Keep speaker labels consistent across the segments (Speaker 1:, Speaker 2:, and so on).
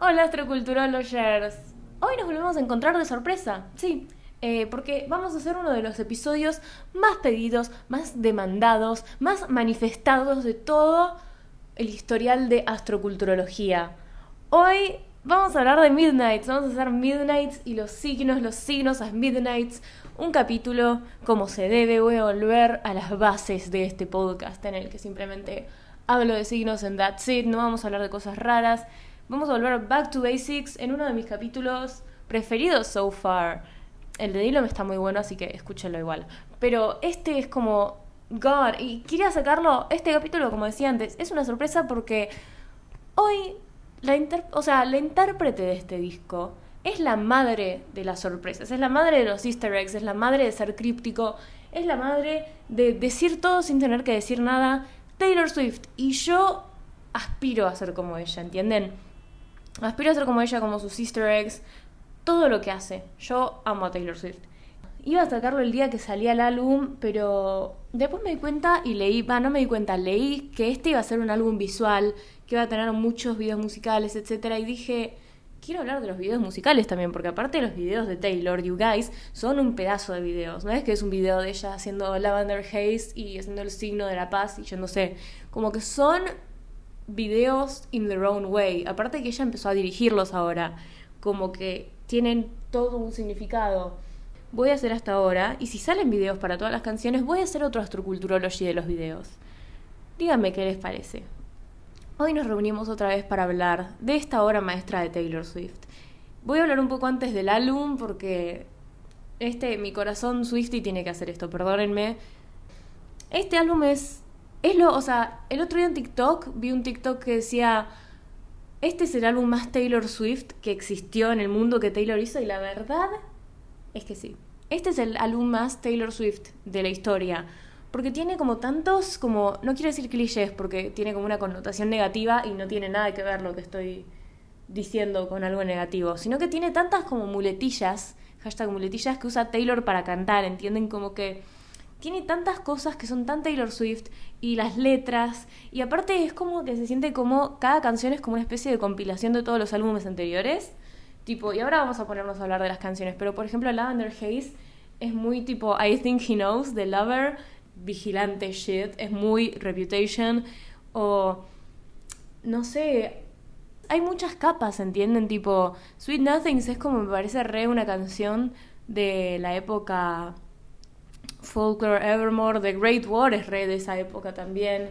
Speaker 1: Hola astroculturologers. Hoy nos volvemos a encontrar de sorpresa, sí, eh, porque vamos a hacer uno de los episodios más pedidos, más demandados, más manifestados de todo el historial de astroculturología. Hoy vamos a hablar de Midnights, vamos a hacer Midnights y los signos, los signos a Midnights, un capítulo como se debe, voy a volver a las bases de este podcast en el que simplemente hablo de signos en That's It, no vamos a hablar de cosas raras, vamos a volver back to basics en uno de mis capítulos preferidos so far. El de Dylan está muy bueno, así que escúchenlo igual. Pero este es como God, y quería sacarlo, este capítulo, como decía antes, es una sorpresa porque hoy la, o sea, la intérprete de este disco es la madre de las sorpresas, es la madre de los easter eggs, es la madre de ser críptico, es la madre de decir todo sin tener que decir nada, Taylor Swift. Y yo aspiro a ser como ella, ¿entienden? Aspiro a ser como ella, como sus easter eggs, todo lo que hace. Yo amo a Taylor Swift. Iba a sacarlo el día que salía el álbum, pero después me di cuenta y leí, va, no me di cuenta, leí que este iba a ser un álbum visual, que iba a tener muchos videos musicales, etcétera, y dije, quiero hablar de los videos musicales también, porque aparte los videos de Taylor, You Guys, son un pedazo de videos. No es que es un video de ella haciendo Lavender Haze y haciendo el signo de la paz y yo no sé, como que son videos in their own way. Aparte que ella empezó a dirigirlos ahora, como que tienen todo un significado. Voy a hacer hasta ahora, y si salen videos para todas las canciones, voy a hacer otro astroculturology de los videos. Díganme qué les parece. Hoy nos reunimos otra vez para hablar de esta obra maestra de Taylor Swift. Voy a hablar un poco antes del álbum porque este mi corazón Swifty tiene que hacer esto, perdónenme. Este álbum es es lo, o sea, el otro día en TikTok vi un TikTok que decía este es el álbum más Taylor Swift que existió en el mundo que Taylor hizo y la verdad es que sí. Este es el álbum más Taylor Swift de la historia porque tiene como tantos, como, no quiero decir clichés, porque tiene como una connotación negativa y no tiene nada que ver lo que estoy diciendo con algo negativo, sino que tiene tantas como muletillas, hashtag muletillas que usa Taylor para cantar, ¿entienden? Como que tiene tantas cosas que son tan Taylor Swift y las letras, y aparte es como que se siente como cada canción es como una especie de compilación de todos los álbumes anteriores, tipo, y ahora vamos a ponernos a hablar de las canciones, pero por ejemplo Lavender Haze es muy tipo I Think He Knows de Lover, vigilante shit, es muy reputation o no sé, hay muchas capas, ¿entienden? Tipo, Sweet Nothings es como me parece re una canción de la época Folklore Evermore, The Great War es re de esa época también.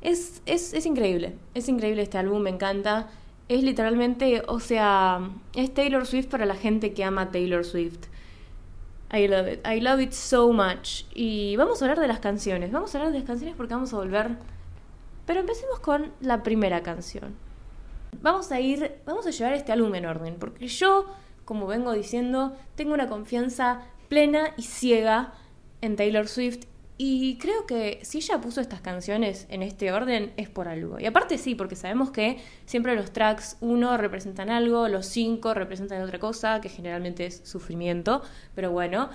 Speaker 1: Es, es, es increíble, es increíble este álbum, me encanta. Es literalmente, o sea, es Taylor Swift para la gente que ama Taylor Swift. I love it. I love it so much. Y vamos a hablar de las canciones. Vamos a hablar de las canciones porque vamos a volver. Pero empecemos con la primera canción. Vamos a ir, vamos a llevar este álbum en orden, porque yo, como vengo diciendo, tengo una confianza plena y ciega en Taylor Swift y creo que si ella puso estas canciones en este orden es por algo. Y aparte sí, porque sabemos que siempre los tracks uno representan algo, los cinco representan otra cosa, que generalmente es sufrimiento, pero bueno,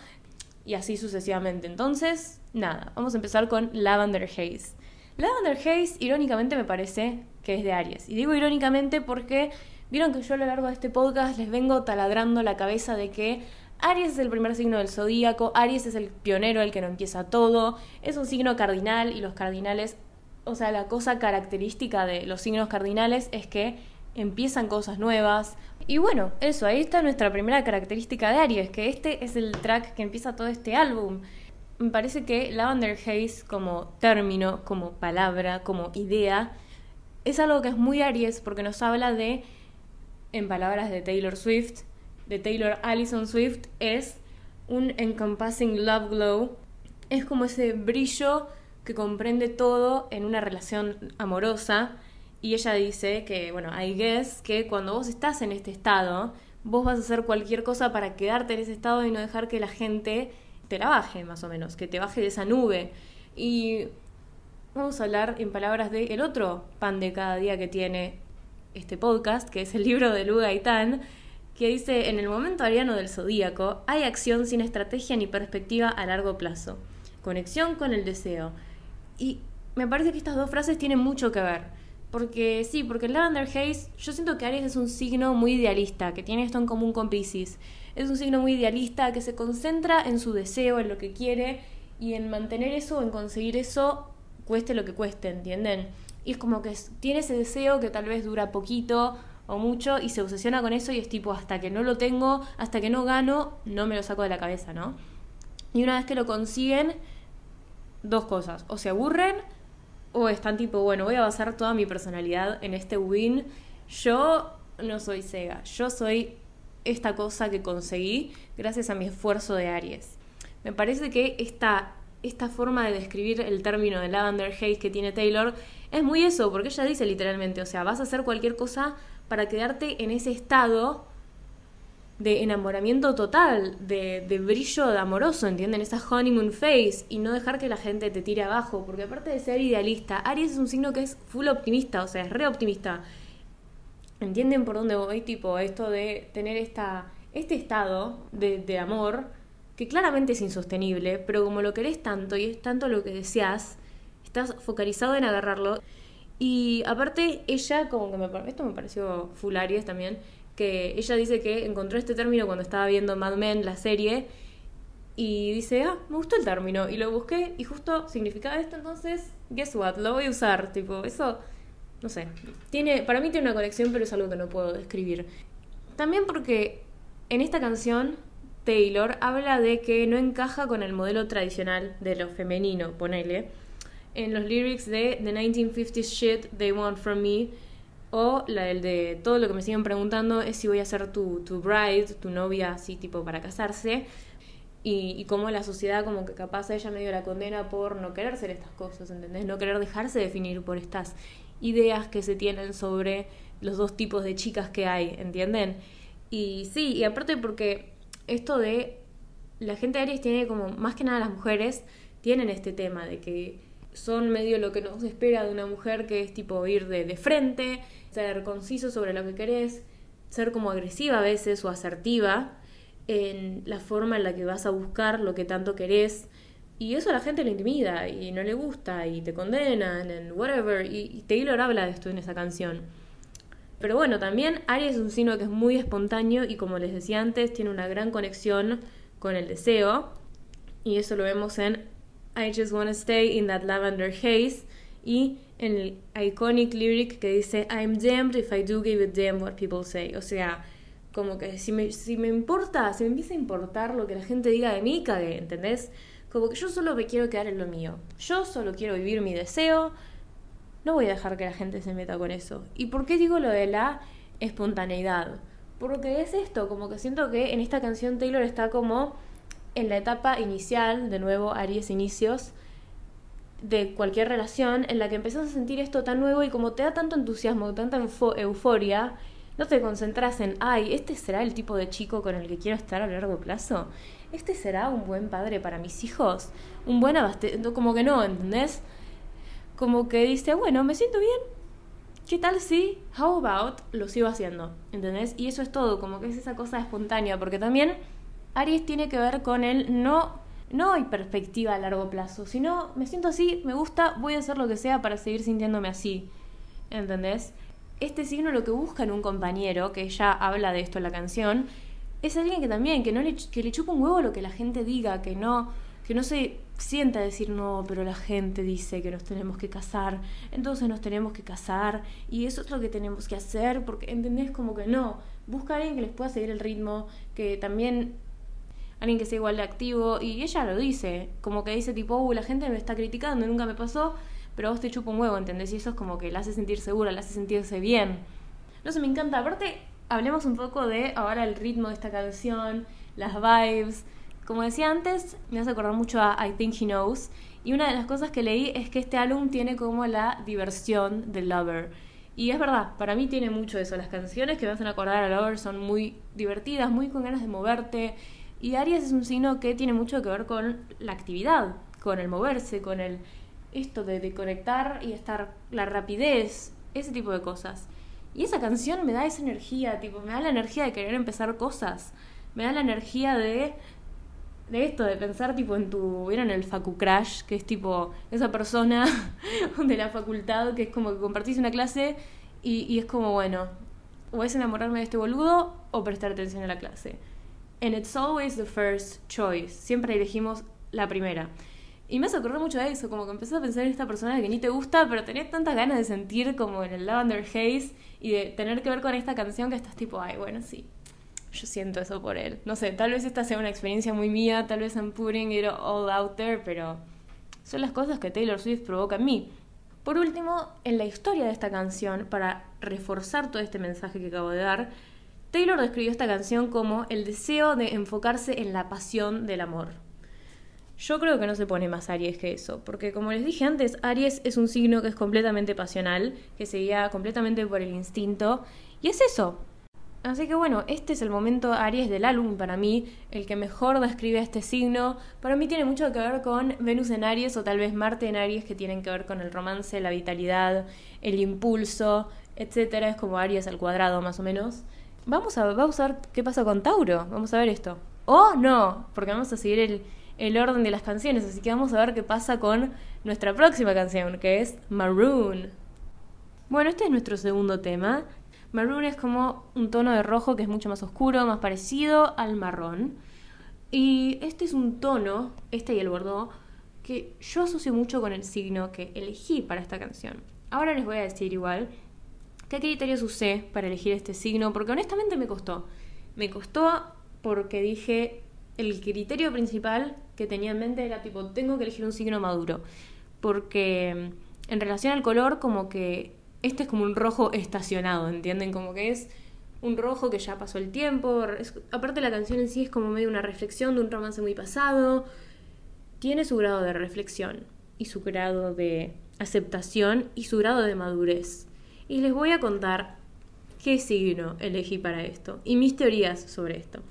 Speaker 1: y así sucesivamente. Entonces, nada, vamos a empezar con Lavender Haze. Lavender Haze, irónicamente, me parece que es de Aries. Y digo irónicamente porque vieron que yo a lo largo de este podcast les vengo taladrando la cabeza de que Aries es el primer signo del zodíaco, Aries es el pionero, el que no empieza todo, es un signo cardinal y los cardinales, o sea, la cosa característica de los signos cardinales es que empiezan cosas nuevas. Y bueno, eso, ahí está nuestra primera característica de Aries, que este es el track que empieza todo este álbum. Me parece que Lavender Haze como término, como palabra, como idea, es algo que es muy Aries porque nos habla de, en palabras de Taylor Swift, de Taylor Allison Swift es un encompassing love glow. Es como ese brillo que comprende todo en una relación amorosa. Y ella dice que, bueno, I guess que cuando vos estás en este estado, vos vas a hacer cualquier cosa para quedarte en ese estado y no dejar que la gente te la baje, más o menos, que te baje de esa nube. Y vamos a hablar en palabras de el otro pan de cada día que tiene este podcast, que es el libro de Lu Gaitán, que dice, en el momento ariano del zodíaco hay acción sin estrategia ni perspectiva a largo plazo, conexión con el deseo. Y me parece que estas dos frases tienen mucho que ver. Porque sí, porque el Lavender Haze, yo siento que Aries es un signo muy idealista, que tiene esto en común con Pisces. Es un signo muy idealista que se concentra en su deseo, en lo que quiere y en mantener eso, en conseguir eso, cueste lo que cueste, ¿entienden? Y es como que tiene ese deseo que tal vez dura poquito o mucho y se obsesiona con eso y es tipo hasta que no lo tengo, hasta que no gano, no me lo saco de la cabeza, ¿no? Y una vez que lo consiguen, dos cosas, o se aburren o están tipo, bueno, voy a basar toda mi personalidad en este win. Yo no soy Sega, yo soy esta cosa que conseguí gracias a mi esfuerzo de Aries. Me parece que esta, esta forma de describir el término de Lavender Haze que tiene Taylor es muy eso, porque ella dice literalmente, o sea, vas a hacer cualquier cosa para quedarte en ese estado de enamoramiento total, de, de, brillo de amoroso, ¿entienden? Esa honeymoon face y no dejar que la gente te tire abajo, porque aparte de ser idealista, Aries es un signo que es full optimista, o sea, es re optimista. ¿Entienden por dónde voy? Tipo, esto de tener esta, este estado de, de amor que claramente es insostenible, pero como lo querés tanto y es tanto lo que deseas, estás focalizado en agarrarlo. Y aparte, ella, como que me, esto me pareció full Aries también, que ella dice que encontró este término cuando estaba viendo Mad Men, la serie, y dice, ah, me gustó el término, y lo busqué, y justo significaba esto, entonces, guess what, lo voy a usar, tipo, eso, no sé, tiene, para mí tiene una conexión, pero es algo que no puedo describir. También porque en esta canción Taylor habla de que no encaja con el modelo tradicional de lo femenino, ponele, en los lyrics de The 1950s Shit They Want From Me, o la del de todo lo que me siguen preguntando es si voy a ser tu, tu bride, tu novia, así tipo para casarse. Y, y cómo la sociedad como que capaz a ella medio la condena por no querer ser estas cosas, ¿entendés? No querer dejarse definir por estas ideas que se tienen sobre los dos tipos de chicas que hay, ¿entienden? Y sí, y aparte porque esto de la gente de Aries tiene como, más que nada las mujeres, tienen este tema de que son medio lo que nos espera de una mujer que es tipo ir de, de frente, ser conciso sobre lo que querés, ser como agresiva a veces o asertiva en la forma en la que vas a buscar lo que tanto querés. Y eso a la gente le intimida y no le gusta y te condenan en whatever. Y, Taylor habla de esto en esa canción. Pero bueno, también Aries es un signo que es muy espontáneo y como les decía antes, tiene una gran conexión con el deseo. Y eso lo vemos en I Just Wanna Stay in That Lavender Haze. Y en el iconic lyric que dice I'm damned if I do give a damn what people say. O sea, como que si me, si me importa, si me empieza a importar lo que la gente diga de mí, cagué, ¿entendés? Como que yo solo me quiero quedar en lo mío. Yo solo quiero vivir mi deseo. No voy a dejar que la gente se meta con eso. ¿Y por qué digo lo de la espontaneidad? Porque es esto, como que siento que en esta canción Taylor está como en la etapa inicial, de nuevo Aries inicios, de cualquier relación en la que empezás a sentir esto tan nuevo y como te da tanto entusiasmo, tanta euforia, no te concentras en, ay, este será el tipo de chico con el que quiero estar a largo plazo. Este será un buen padre para mis hijos. Un buen abastecimiento. Como que no, ¿entendés? Como que dice, bueno, me siento bien. ¿Qué tal si, how about, lo sigo haciendo? ¿Entendés? Y eso es todo, como que es esa cosa espontánea, porque también Aries tiene que ver con el no no hay perspectiva a largo plazo, sino me siento así, me gusta, voy a hacer lo que sea para seguir sintiéndome así. ¿Entendés? Este signo lo que busca en un compañero, que ya habla de esto en la canción, es alguien que también, que no le, que le chupa un huevo lo que la gente diga, que no, que no se sienta a decir no, pero la gente dice que nos tenemos que casar, entonces nos tenemos que casar, y eso es lo que tenemos que hacer, porque entendés como que no, busca a alguien que les pueda seguir el ritmo, que también alguien que sea igual de activo. Y ella lo dice, como que dice tipo, uh, la gente me está criticando, nunca me pasó, pero vos te chupo un huevo, ¿entendés? Y eso es como que la hace sentir segura, la hace sentirse bien. No sé, me encanta. Aparte, hablemos un poco de ahora el ritmo de esta canción, las vibes. Como decía antes, me hace acordar mucho a I Think He Knows. Y una de las cosas que leí es que este álbum tiene como la diversión de Lover. Y es verdad, para mí tiene mucho eso. Las canciones que me hacen acordar a Lover son muy divertidas, muy con ganas de moverte, y Aries es un signo que tiene mucho que ver con la actividad, con el moverse, con el esto de, conectar y estar, la rapidez, ese tipo de cosas. Y esa canción me da esa energía, tipo, me da la energía de querer empezar cosas, me da la energía de de esto, de pensar tipo en tu, ¿vieron el Facu Crash? Que es tipo esa persona de la facultad que es como que compartís una clase y, y es como, bueno, o es enamorarme de este boludo o prestar atención a la clase. And it's always the first choice. Siempre elegimos la primera. Y me hace acordar mucho de eso, como que empecé a pensar en esta persona que ni te gusta, pero tenés tantas ganas de sentir como en el Lavender Haze y de tener que ver con esta canción que estás tipo, ay, bueno, sí, yo siento eso por él. No sé, tal vez esta sea una experiencia muy mía, tal vez I'm putting it all out there, pero son las cosas que Taylor Swift provoca en mí. Por último, en la historia de esta canción, para reforzar todo este mensaje que acabo de dar, Taylor describió esta canción como el deseo de enfocarse en la pasión del amor. Yo creo que no se pone más Aries que eso, porque como les dije antes, Aries es un signo que es completamente pasional, que se guía completamente por el instinto, y es eso. Así que bueno, este es el momento Aries del álbum para mí, el que mejor describe este signo. Para mí tiene mucho que ver con Venus en Aries o tal vez Marte en Aries, que tienen que ver con el romance, la vitalidad, el impulso, etc. Es como Aries al cuadrado más o menos. Vamos a, vamos a ver qué pasa con Tauro, vamos a ver esto. O no, porque vamos a seguir el el orden de las canciones, así que vamos a ver qué pasa con nuestra próxima canción, que es Maroon. Bueno, este es nuestro segundo tema. Maroon es como un tono de rojo que es mucho más oscuro, más parecido al marrón. Y este es un tono, este y el bordeaux, que yo asocio mucho con el signo que elegí para esta canción. Ahora les voy a decir igual qué criterios usé para elegir este signo, porque honestamente me costó. Me costó porque dije, el criterio principal que tenía en mente era tipo, tengo que elegir un signo maduro. Porque mm, en relación al color, como que este es como un rojo estacionado, ¿entienden? Como que es un rojo que ya pasó el tiempo. aparte la canción en sí es como medio una reflexión de un romance muy pasado. Tiene su grado de reflexión y su grado de aceptación y su grado de madurez. Y les voy a contar qué signo elegí para esto y mis teorías sobre esto.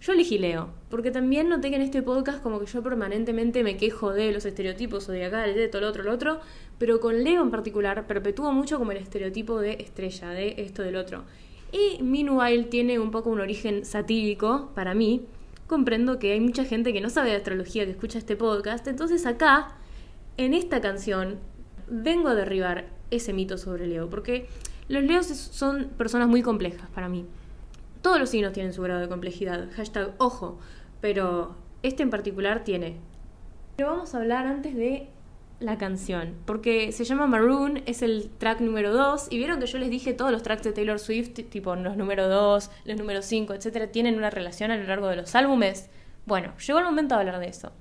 Speaker 1: Yo elegí Leo, porque también noté que en este podcast como que yo permanentemente me quejo de los estereotipos acá, de todo lo otro, lo otro, pero con Leo en particular perpetúo mucho como el estereotipo de estrella, de esto, del otro. Y Meanwhile tiene un poco un origen satírico para mí. Comprendo que hay mucha gente que no sabe de astrología que escucha este podcast, entonces acá, en esta canción, vengo a derribar ese mito sobre Leo, porque los Leos son personas muy complejas para mí. Todos los signos tienen su grado de complejidad. Hashtag ojo. Pero este en particular tiene. Pero vamos a hablar antes de la canción. Porque se llama Maroon, es el track número 2. Y vieron que yo les dije todos los tracks de Taylor Swift, tipo los número 2, los número 5, etcétera, tienen una relación a lo largo de los álbumes. Bueno, llegó el momento de hablar de eso.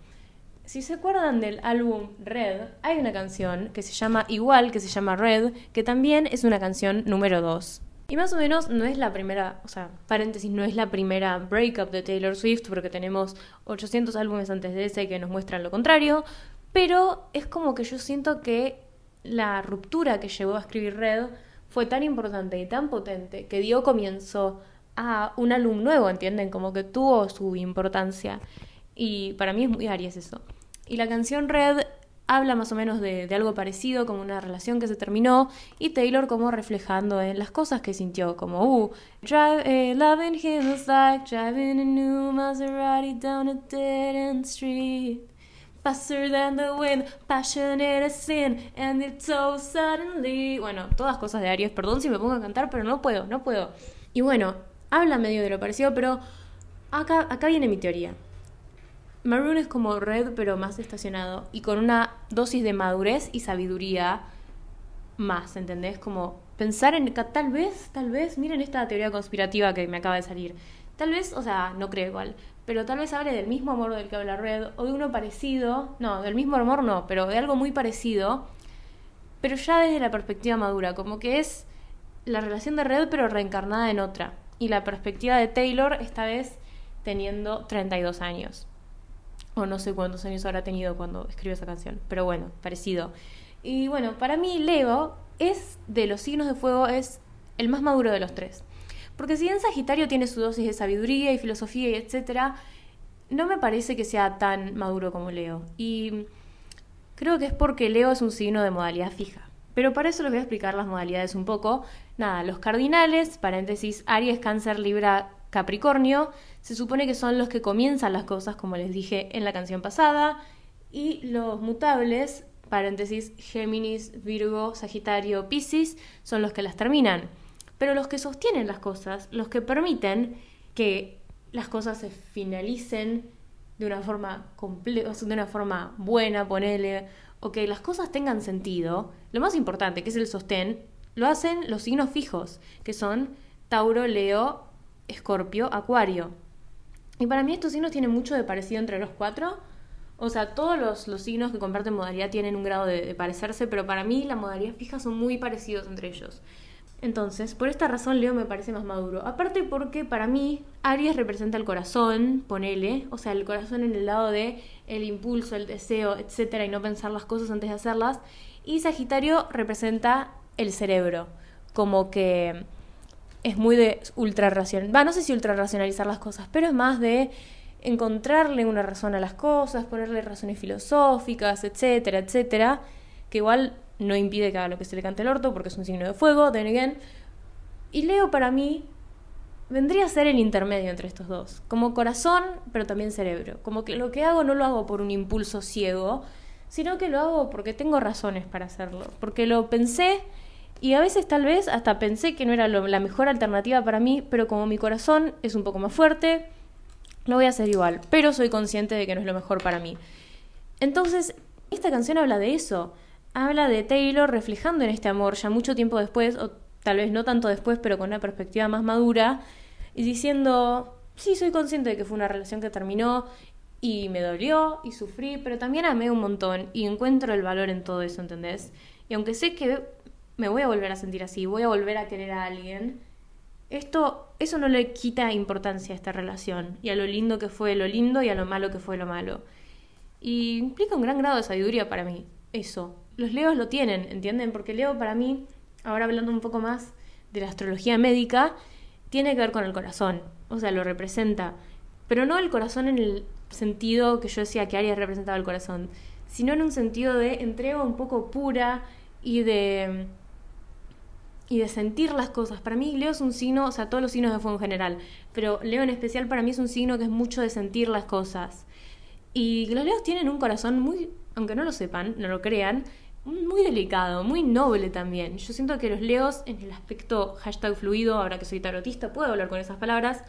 Speaker 1: Si se acuerdan del álbum Red, hay una canción que se llama igual, que se llama Red, que también es una canción número 2. Y más o menos no es la primera, o sea, paréntesis, no es la primera breakup de Taylor Swift porque tenemos 800 álbumes antes de ese que nos muestran lo contrario, pero es como que yo siento que la ruptura que llevó a escribir Red fue tan importante y tan potente que dio comienzo a un álbum nuevo, ¿entienden? Como que tuvo su importancia. Y para mí es muy Aries eso. Y la canción Red habla más o menos de, algo parecido, como una relación que se terminó, y Taylor como reflejando en las cosas que sintió, como, uh, drive, eh, loving him was like driving a new Maserati down a dead end street. Faster than the wind, passionate as sin, and it so suddenly. Bueno, todas cosas de Aries, perdón si me pongo a cantar, pero no puedo, no puedo. Y bueno, habla medio de lo parecido, pero acá, acá viene mi teoría. Maroon es como Red, pero más estacionado y con una dosis de madurez y sabiduría más, ¿entendés? Como pensar en tal vez, tal vez, miren esta teoría conspirativa que me acaba de salir. Tal vez, o sea, no creo igual, pero tal vez hable del mismo amor del que habla Red o de uno parecido, no, del mismo amor no, pero de algo muy parecido, pero ya desde la perspectiva madura, como que es la relación de Red pero reencarnada en otra. Y la perspectiva de Taylor esta vez teniendo 32 años o no sé cuántos años habrá tenido cuando escribió esa canción, pero bueno, parecido. Y bueno, para mí Leo es de los signos de fuego, es el más maduro de los tres. Porque si bien Sagitario tiene su dosis de sabiduría y filosofía y etcétera, no me parece que sea tan maduro como Leo. Y creo que es porque Leo es un signo de modalidad fija. Pero para eso les voy a explicar las modalidades un poco. Nada, los cardinales, paréntesis, Aries, Cáncer, Libra, Capricornio se supone que son los que comienzan las cosas, como les dije en la canción pasada, y los mutables, paréntesis, Géminis, Virgo, Sagitario, Piscis, son los que las terminan. Pero los que sostienen las cosas, los que permiten que las cosas se finalicen de una forma de una forma buena, ponele, o que las cosas tengan sentido, lo más importante, que es el sostén, lo hacen los signos fijos, que son Tauro, Leo, Escorpio, Acuario. Y para mí estos signos tienen mucho de parecido entre los cuatro. O sea, todos los, signos que comparten modalidad tienen un grado de, parecerse, pero para mí la modalidad fija son muy parecidos entre ellos. Entonces, por esta razón Leo me parece más maduro. Aparte porque para mí Aries representa el corazón, ponele, o sea, el corazón en el lado de el impulso, el deseo, etcétera, y no pensar las cosas antes de hacerlas. Y Sagitario representa el cerebro, como que es muy de ultra racional. Va, no sé si ultra racionalizar las cosas, pero es más de encontrarle una razón a las cosas, ponerle razones filosóficas, etcétera, etcétera, que igual no impide que haga lo que se le cante el orto porque es un signo de fuego, then again. Y Leo para mí vendría a ser el intermedio entre estos dos, como corazón, pero también cerebro. Como que lo que hago no lo hago por un impulso ciego, sino que lo hago porque tengo razones para hacerlo, porque lo pensé y a veces tal vez hasta pensé que no era la mejor alternativa para mí, pero como mi corazón es un poco más fuerte, lo voy a hacer igual, pero soy consciente de que no es lo mejor para mí. Entonces, esta canción habla de eso habla de Taylor reflejando en este amor ya mucho tiempo después, o tal vez no tanto después, pero con una perspectiva más madura, y diciendo, sí, soy consciente de que fue una relación que terminó y me dolió y sufrí, pero también amé un montón y encuentro el valor en todo eso, ¿entendés? Y aunque sé que me voy a volver a sentir así, voy a volver a querer a alguien, esto, eso no le quita importancia a esta relación y a lo lindo que fue lo lindo y a lo malo que fue lo malo. Y implica un gran grado de sabiduría para mí, eso, los leos lo tienen, ¿entienden? Porque Leo para mí, ahora hablando un poco más de la astrología médica, tiene que ver con el corazón, o sea, lo representa, pero no el corazón en el sentido que yo decía que Aries representaba el corazón, sino en un sentido de entrega un poco pura y de y de sentir las cosas. Para mí Leo es un signo, o sea, todos los signos de fuego en general, pero Leo en especial para mí es un signo que es mucho de sentir las cosas. Y los leos tienen un corazón muy, aunque no lo sepan, no lo crean, muy delicado, muy noble también. Yo siento que los leos, en el aspecto hashtag fluido, ahora que soy tarotista, puedo hablar con esas palabras,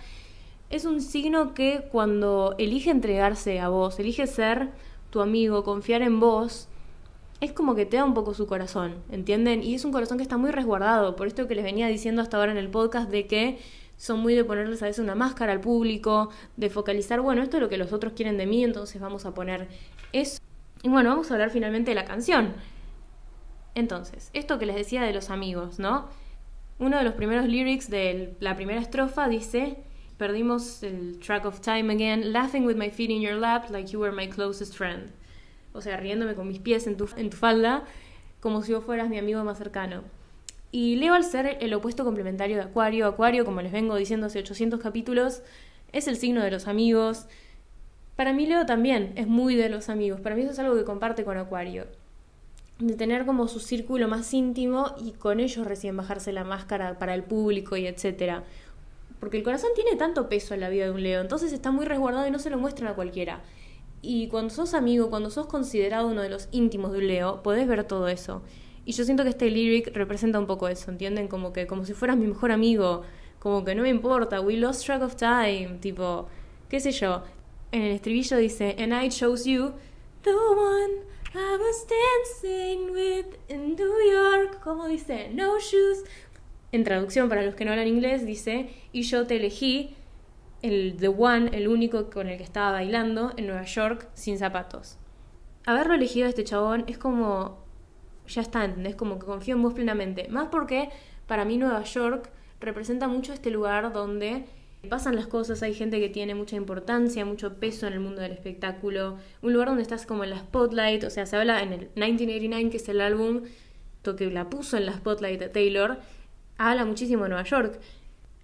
Speaker 1: es un signo que cuando elige entregarse a vos, elige ser tu amigo, confiar en vos, es como que te da un poco su corazón, ¿entienden? Y es un corazón que está muy resguardado, por esto que les venía diciendo hasta ahora en el podcast de que son muy de ponerles a veces una máscara al público, de focalizar, bueno, esto es lo que los otros quieren de mí, entonces vamos a poner eso. Y bueno, vamos a hablar finalmente de la canción. Entonces, esto que les decía de los amigos, ¿no? Uno de los primeros lyrics de la primera estrofa dice, perdimos el track of time again, laughing with my feet in your lap like you were my closest friend. O sea, riéndome con mis pies en tu, en tu falda, como si vos fueras mi amigo más cercano. Y Leo, al ser el opuesto complementario de Acuario, Acuario, como les vengo diciendo hace 800 capítulos, es el signo de los amigos. Para mí Leo también es muy de los amigos. Para mí eso es algo que comparte con Acuario de tener como su círculo más íntimo y con ellos recién bajarse la máscara para el público y etcétera. Porque el corazón tiene tanto peso en la vida de un león, entonces está muy resguardado y no se lo muestran a cualquiera. Y cuando sos amigo, cuando sos considerado uno de los íntimos de un leo, podés ver todo eso. Y yo siento que este lyric representa un poco eso, ¿entienden? Como que como si fueras mi mejor amigo, como que no me importa, we lost track of time, tipo, qué sé yo. En el estribillo dice, and I chose you, the one I was dancing with in New York, como dice, no shoes. En traducción para los que no hablan inglés dice, y yo te elegí, el The One, el único con el que estaba bailando en Nueva York sin zapatos. Haberlo elegido a este chabón es como, ya está, ¿entendés? Como que confío en vos plenamente. Más porque para mí Nueva York representa mucho este lugar donde pasan las cosas, hay gente que tiene mucha importancia, mucho peso en el mundo del espectáculo, un lugar donde estás como en la spotlight, o sea, se habla en el 1989, que es el álbum que la puso en la spotlight de Taylor, habla muchísimo de Nueva York.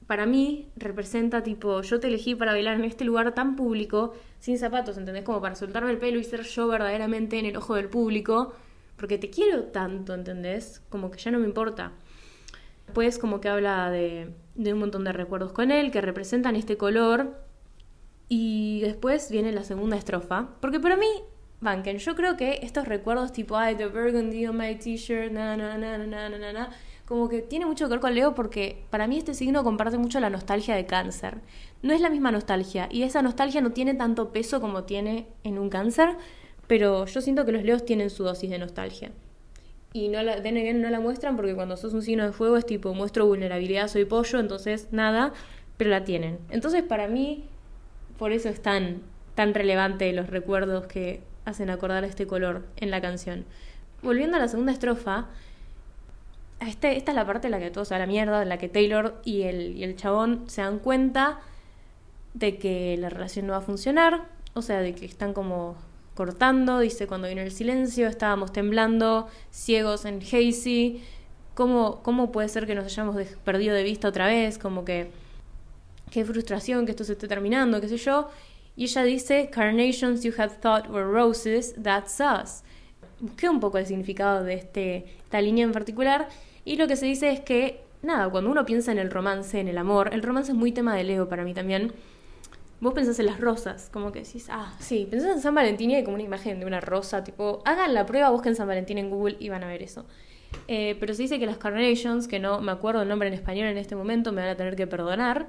Speaker 1: Para mí representa tipo, yo te elegí para bailar en este lugar tan público, sin zapatos, ¿entendés? Como para soltarme el pelo y ser yo verdaderamente en el ojo del público, porque te quiero tanto, ¿entendés? Como que ya no me importa. Después como que habla de un montón de recuerdos con él que representan este color. Y después viene la segunda estrofa. Porque para mí, banken, yo creo que estos recuerdos tipo, ay, the burgundy on my t-shirt, na, na, na, na, na, na, na, como que tiene mucho que ver con Leo porque para mí este signo comparte mucho la nostalgia de cáncer. No es la misma nostalgia y esa nostalgia no tiene tanto peso como tiene en un cáncer, pero yo siento que los leos tienen su dosis de nostalgia. Y no la, de no la muestran porque cuando sos un signo de fuego es tipo, muestro vulnerabilidad, soy pollo, entonces nada, pero la tienen. Entonces para mí, por eso es tan, tan relevante los recuerdos que hacen acordar este color en la canción. Volviendo a la segunda estrofa, este, esta es la parte en la que todo se va a la mierda, en la que Taylor y el, y el chabón se dan cuenta de que la relación no va a funcionar, o sea, de que están como cortando, dice cuando vino el silencio, estábamos temblando, ciegos en Hazy, ¿cómo, cómo puede ser que nos hayamos perdido de vista otra vez? Como que, qué frustración que esto se esté terminando, qué sé yo. Y ella dice, Carnations you had thought were roses, that's us. Busqué un poco el significado de este, esta línea en particular y lo que se dice es que, nada, cuando uno piensa en el romance, en el amor, el romance es muy tema de Leo para mí también vos pensás en las rosas, como que decís, ah, sí, pensás en San Valentín y hay como una imagen de una rosa, tipo, hagan la prueba, busquen San Valentín en Google y van a ver eso. Eh, pero se dice que las carnations, que no me acuerdo el nombre en español en este momento, me van a tener que perdonar,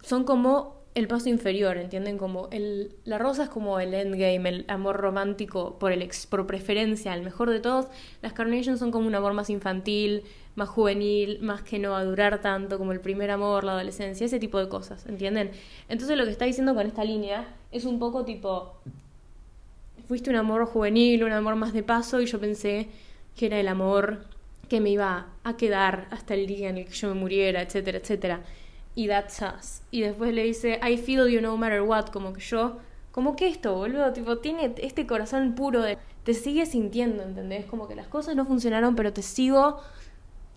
Speaker 1: son como el paso inferior, ¿entienden? Como el, la rosa es como el endgame, el amor romántico por, el por preferencia, el mejor de todos. Las carnations son como un amor más infantil, más juvenil, más que no va a durar tanto como el primer amor, la adolescencia, ese tipo de cosas, ¿entienden? Entonces lo que está diciendo con esta línea es un poco tipo, fuiste un amor juvenil, un amor más de paso y yo pensé que era el amor que me iba a quedar hasta el día en el que yo me muriera, etcétera, etcétera. Y that's us. Y después le dice, I feel you no matter what, como que yo, como que esto, boludo, tipo, tiene este corazón puro de, te sigue sintiendo, ¿entendés? Como que las cosas no funcionaron, pero te sigo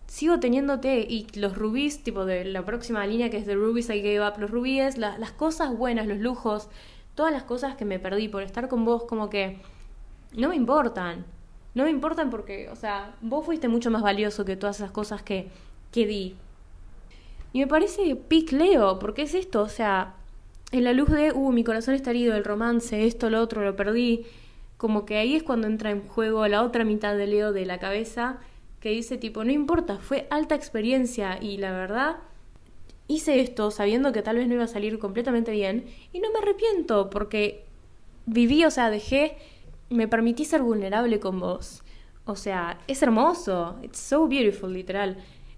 Speaker 1: sigo teniéndote y los rubíes, tipo de la próxima línea que es de Rubies I Gave Up, los rubíes, las cosas buenas, los lujos, todas las cosas que me perdí por estar con vos, como que no me importan. No me importan porque, o sea, vos fuiste mucho más valioso que todas esas cosas que, que di. Y me parece pic Leo, porque es esto, o sea, en la luz de, uh, mi corazón está herido, el romance, esto, lo otro, lo perdí. Como que ahí es cuando entra en juego la otra mitad de Leo de la cabeza que dice tipo, no importa, fue alta experiencia y la verdad hice esto sabiendo que tal vez no iba a salir completamente bien y no me arrepiento porque viví, o sea, dejé, me permití ser vulnerable con vos. O sea, es hermoso, it's so beautiful, literal.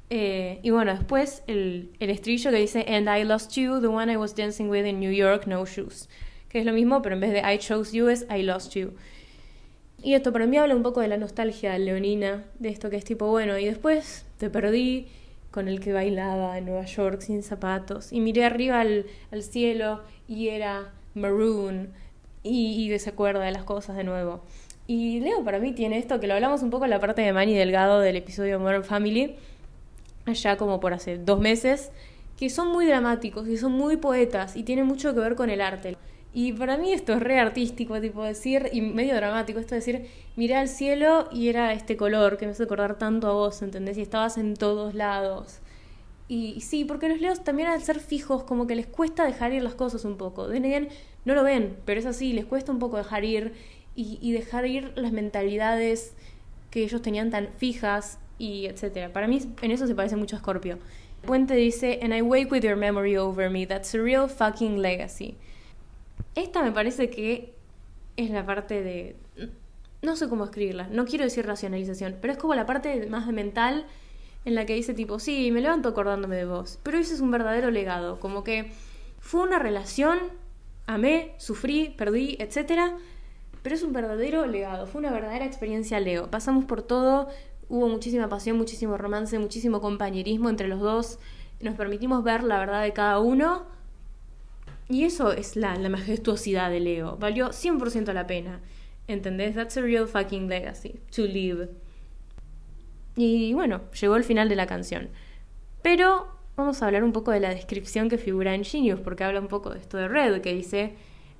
Speaker 1: Eh, y bueno, después el, el estribillo que dice, And I lost you, the one I was dancing with in New York, no shoes. Que es lo mismo, pero en vez de I chose you es I lost you. Y esto para mí habla un poco de la nostalgia leonina, de esto que es tipo, bueno, y después te perdí con el que bailaba en Nueva York sin zapatos, y miré arriba al, cielo y era maroon, y, y desacuerda de las cosas de nuevo. Y Leo para mí tiene esto, que lo hablamos un poco en la parte de Manny Delgado del episodio Modern Family, allá como por hace dos meses, que son muy dramáticos y son muy poetas y tienen mucho que ver con el arte. Y para mí esto es re artístico, tipo decir, y medio dramático, esto de decir, miré al cielo y era este color que me hace acordar tanto a vos, ¿entendés? Y estabas en todos lados. Y, sí, porque los leos también al ser fijos, como que les cuesta dejar ir las cosas un poco. De no lo ven, pero es así, les cuesta un poco dejar ir y dejar ir las mentalidades que ellos tenían tan fijas y etcétera. Para mí en eso se parece mucho a Scorpio. Puente dice, And I wake with your memory over me, that's a real fucking legacy. Esta me parece que es la parte de... No sé cómo escribirla, no quiero decir racionalización, pero es como la parte más mental en la que dice tipo, sí, me levanto acordándome de vos, pero ese es un verdadero legado, como que fue una relación, amé, sufrí, perdí, etc. Pero es un verdadero legado, fue una verdadera experiencia Leo. Pasamos por todo, hubo muchísima pasión, muchísimo romance, muchísimo compañerismo entre los dos, nos permitimos ver la verdad de cada uno y eso es la, la majestuosidad de Leo. Valió 100% la pena. ¿Entendés? That's a real fucking legacy. To live. Y bueno, llegó el final de la canción. Pero vamos a hablar un poco de la descripción que figura en Genius, porque habla un poco de esto de Red, que dice,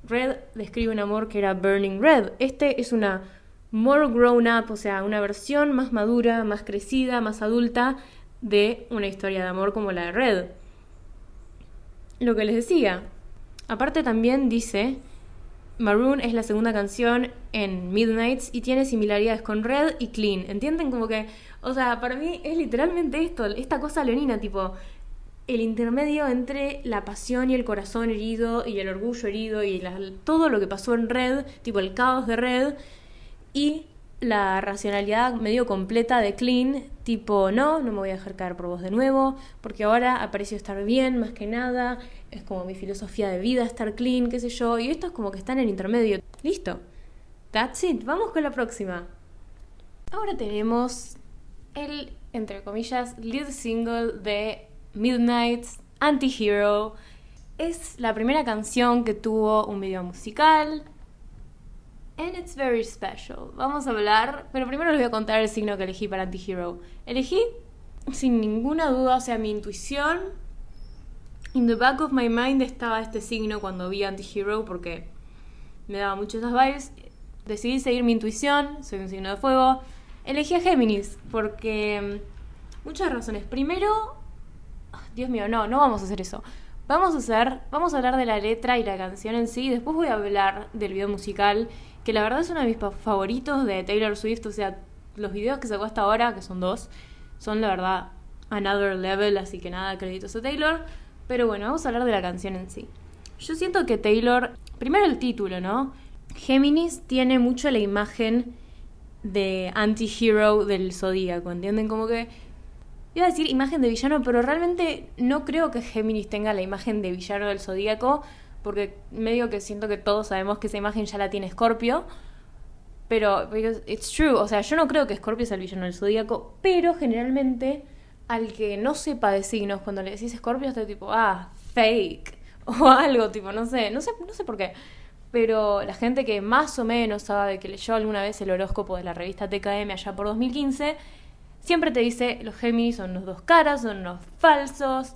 Speaker 1: Red describe un amor que era Burning Red. Este es una more grown up, o sea, una versión más madura, más crecida, más adulta de una historia de amor como la de Red. lo que les decía. Aparte también dice, Maroon es la segunda canción en Midnights y tiene similaridades con Red y Clean. ¿Entienden? Como que, o sea, para mí es literalmente esto, esta cosa leonina, tipo, el intermedio entre la pasión y el corazón herido y el orgullo herido y todo lo que pasó en Red, tipo el caos de Red, y la racionalidad medio completa de Clean, tipo, no, no me voy a dejar caer por vos de nuevo, porque ahora aprecio estar bien más que nada, es como mi filosofía de vida estar clean, qué sé yo, y esto es como que está en el intermedio. Listo. That's it. Vamos con la próxima. Ahora tenemos el, entre comillas, lead single de Midnight's Anti-Hero. Es la primera canción que tuvo un video musical, And it's very special. Vamos a hablar, pero primero les voy a contar el signo que elegí para Antihero. Elegí sin ninguna duda, o sea, mi intuición. In the back of my mind estaba este signo cuando vi Antihero porque me daba mucho esas vibes. Decidí seguir mi intuición, soy un signo de fuego. Elegí a Géminis porque mm, muchas razones. Primero, ah, Dios mío, no, no vamos a hacer eso. Vamos a hacer, vamos a hablar de la letra y la canción en sí, después voy a hablar del video musical que la verdad es uno de mis favoritos de Taylor Swift, o sea, los videos que sacó hasta ahora, que son dos, son la verdad another level, así que nada, créditos a Taylor. Pero bueno, vamos a hablar de la canción en sí. Yo siento que Taylor, primero el título, ¿no? Géminis tiene mucho la imagen de anti-hero del zodíaco, ¿entienden? Como que iba a decir imagen de villano, pero realmente no creo que Géminis tenga la imagen de villano del zodíaco, porque medio que siento que todos sabemos que esa imagen ya la tiene Scorpio. Pero, it's true, o sea, yo no creo que Scorpio sea el villano del zodíaco, pero generalmente al que no sepa de signos, cuando le decís Scorpio, está tipo, ah, fake, o algo, tipo, no sé, no sé, no sé por qué. Pero la gente que más o menos sabe que leyó alguna vez el horóscopo de la revista TKM allá por 2015, siempre te dice, los Géminis son los dos caras, son los falsos,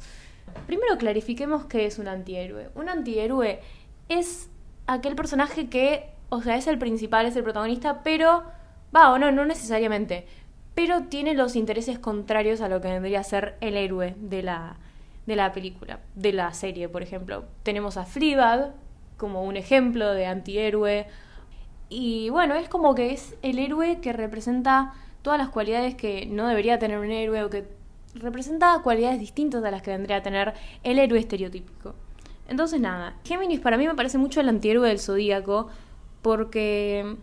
Speaker 1: Primero clarifiquemos qué es un antihéroe. Un antihéroe es aquel personaje que, o sea, es el principal, es el protagonista, pero, va o no, no necesariamente, pero tiene los intereses contrarios a lo que vendría a ser el héroe de la, de la película, de la serie, por ejemplo. Tenemos a Fleabag como un ejemplo de antihéroe. Y bueno, es como que es el héroe que representa todas las cualidades que no debería tener un héroe o que representa cualidades distintas a las que vendría a tener el héroe estereotípico. Entonces nada, Géminis para mí me parece mucho el antihéroe del zodíaco porque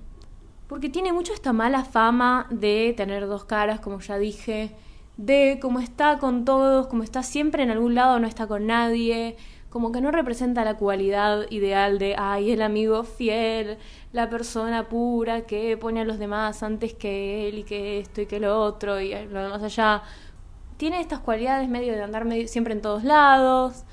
Speaker 1: porque tiene mucho esta mala fama de tener dos caras, como ya dije, de cómo está con todos, como está siempre en algún lado, no está con nadie, como que no representa la cualidad ideal de, ay, el amigo fiel, la persona pura que pone a los demás antes que él y que esto y que lo otro y lo demás allá tiene estas cualidades medio de andar siempre en todos lados,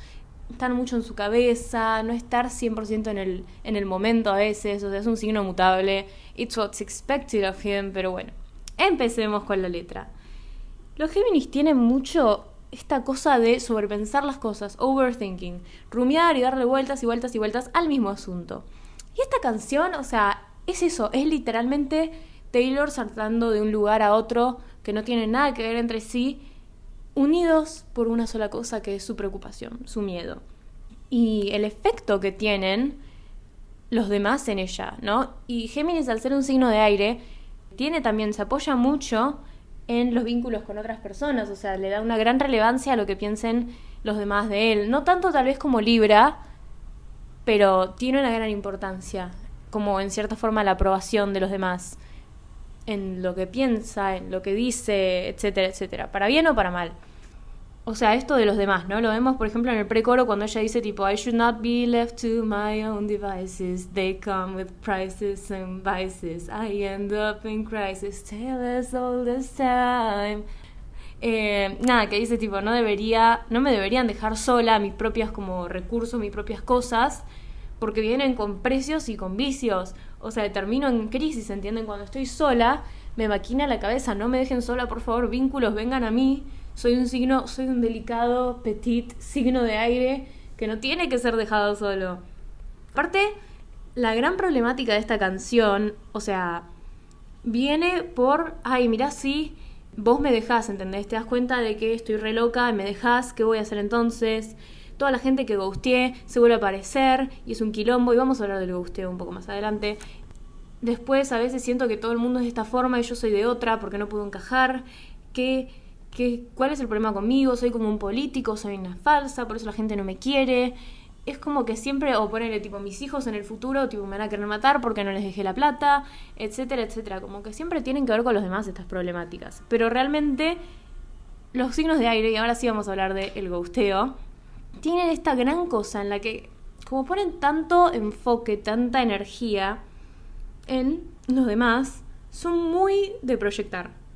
Speaker 1: estar mucho en su cabeza, no estar 100% en el, en el momento a veces, o sea, es un signo mutable. It's what's expected of him, pero bueno, empecemos con la letra. Los Géminis tienen mucho esta cosa de sobrepensar las cosas, overthinking, rumiar y darle vueltas y vueltas y vueltas al mismo asunto. Y esta canción, o sea, es eso, es literalmente Taylor saltando de un lugar a otro que no tiene nada que ver entre sí unidos por una sola cosa que es su preocupación, su miedo. Y el efecto que tienen los demás en ella, ¿no? Y Géminis, al ser un signo de aire, tiene también, se apoya mucho en los vínculos con otras personas, o sea, le da una gran relevancia a lo que piensen los demás de él. No tanto tal vez como Libra, pero tiene una gran importancia, como en cierta forma la aprobación de los demás, en lo que piensa, en lo que dice, etcétera, etcétera, para bien o para mal o sea, esto de los demás, ¿no? Lo vemos, por ejemplo, en el precoro cuando ella dice tipo, I should not be left to my own devices. They come with prices and vices. I end up in crisis. Tell us all this time. Eh, nada, que dice tipo, no debería, no me deberían dejar sola mis propias como recursos, mis propias cosas, porque vienen con precios y con vicios. O sea, termino en crisis, ¿entienden? Cuando estoy sola, me maquina la cabeza, no me dejen sola, por favor, vínculos, vengan a mí soy un signo, soy un delicado, petit signo de aire que no tiene que ser dejado solo. Aparte, la gran problemática de esta canción, o sea, viene por, ay, mirá, sí, vos me dejás, ¿entendés? Te das cuenta de que estoy re loca, me dejás, ¿qué voy a hacer entonces? toda la gente que gusteé se vuelve a aparecer y es un quilombo y vamos a hablar del gusteo un poco más adelante. Después a veces siento que todo el mundo es de esta forma y yo soy de otra porque no puedo encajar. Que, ¿Cuál es el problema conmigo? Soy como un político, soy una falsa, por eso la gente no me quiere. Es como que siempre, o ponerle tipo, mis hijos en el futuro, tipo, me van a querer matar porque no les dejé la plata, etcétera, etcétera. Como que siempre tienen que ver con los demás estas problemáticas. Pero realmente los signos de aire, y ahora sí vamos a hablar del el tienen esta gran cosa en la que, como ponen tanto enfoque, tanta energía en los demás, son muy de proyectar.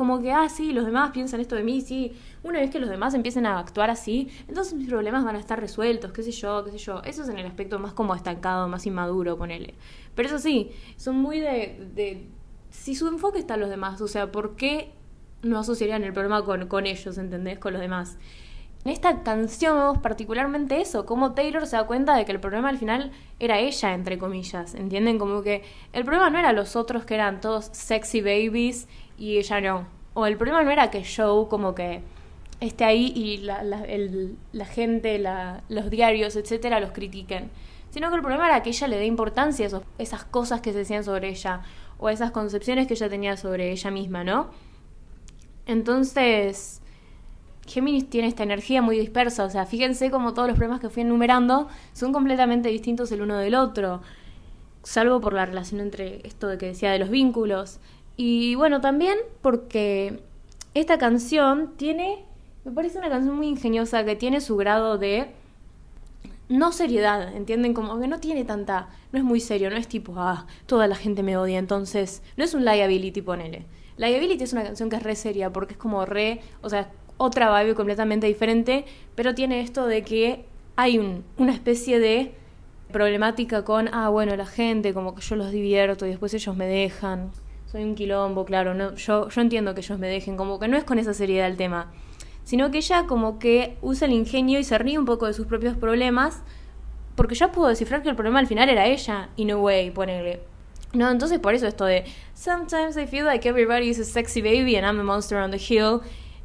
Speaker 1: Como que, ah, sí, los demás piensan esto de mí, sí. Una vez que los demás empiecen a actuar así, entonces mis problemas van a estar resueltos, qué sé yo, qué sé yo. Eso es en el aspecto más como estancado, más inmaduro, ponele. Pero eso sí, son muy de, de si su enfoque está en los demás, o sea, ¿por qué no asociarían el problema con, con ellos, ¿entendés? Con los demás. En esta canción vemos particularmente eso, cómo Taylor se da cuenta de que el problema al final era ella, entre comillas, ¿entienden? Como que el problema no era los otros que eran todos sexy babies y ella no. O el problema no era que Joe como que esté ahí y la, la, la gente, la, los diarios, etcétera, los critiquen. Sino que el problema era que ella le dé importancia a esas cosas que se decían sobre ella o a esas concepciones que ella tenía sobre ella misma, ¿no? Entonces, Géminis tiene esta energía muy dispersa, o sea, fíjense como todos los problemas que fui enumerando son completamente distintos el uno del otro, salvo por la relación entre esto de que decía de los vínculos. Y bueno, también porque esta canción tiene, me parece una canción muy ingeniosa que tiene su grado de no seriedad, ¿entienden? Como que no tiene tanta, no es muy serio, no es tipo, ah, toda la gente me odia, entonces, no es un liability, ponele. Liability es una canción que es re seria porque es como re, o sea, otra vibe completamente diferente, pero tiene esto de que hay un, una especie de problemática con, ah, bueno, la gente, como que yo los divierto y después ellos me dejan. Soy un quilombo, claro, no, yo, entiendo que ellos me dejen, como que no es con esa seriedad el tema, sino que ella como que usa el ingenio y se ríe un poco de sus propios problemas, porque ya pudo descifrar que el problema al final era ella, in a way, ponerle. No, entonces por eso esto de Sometimes I feel like everybody is a sexy baby and I'm a monster on the hill.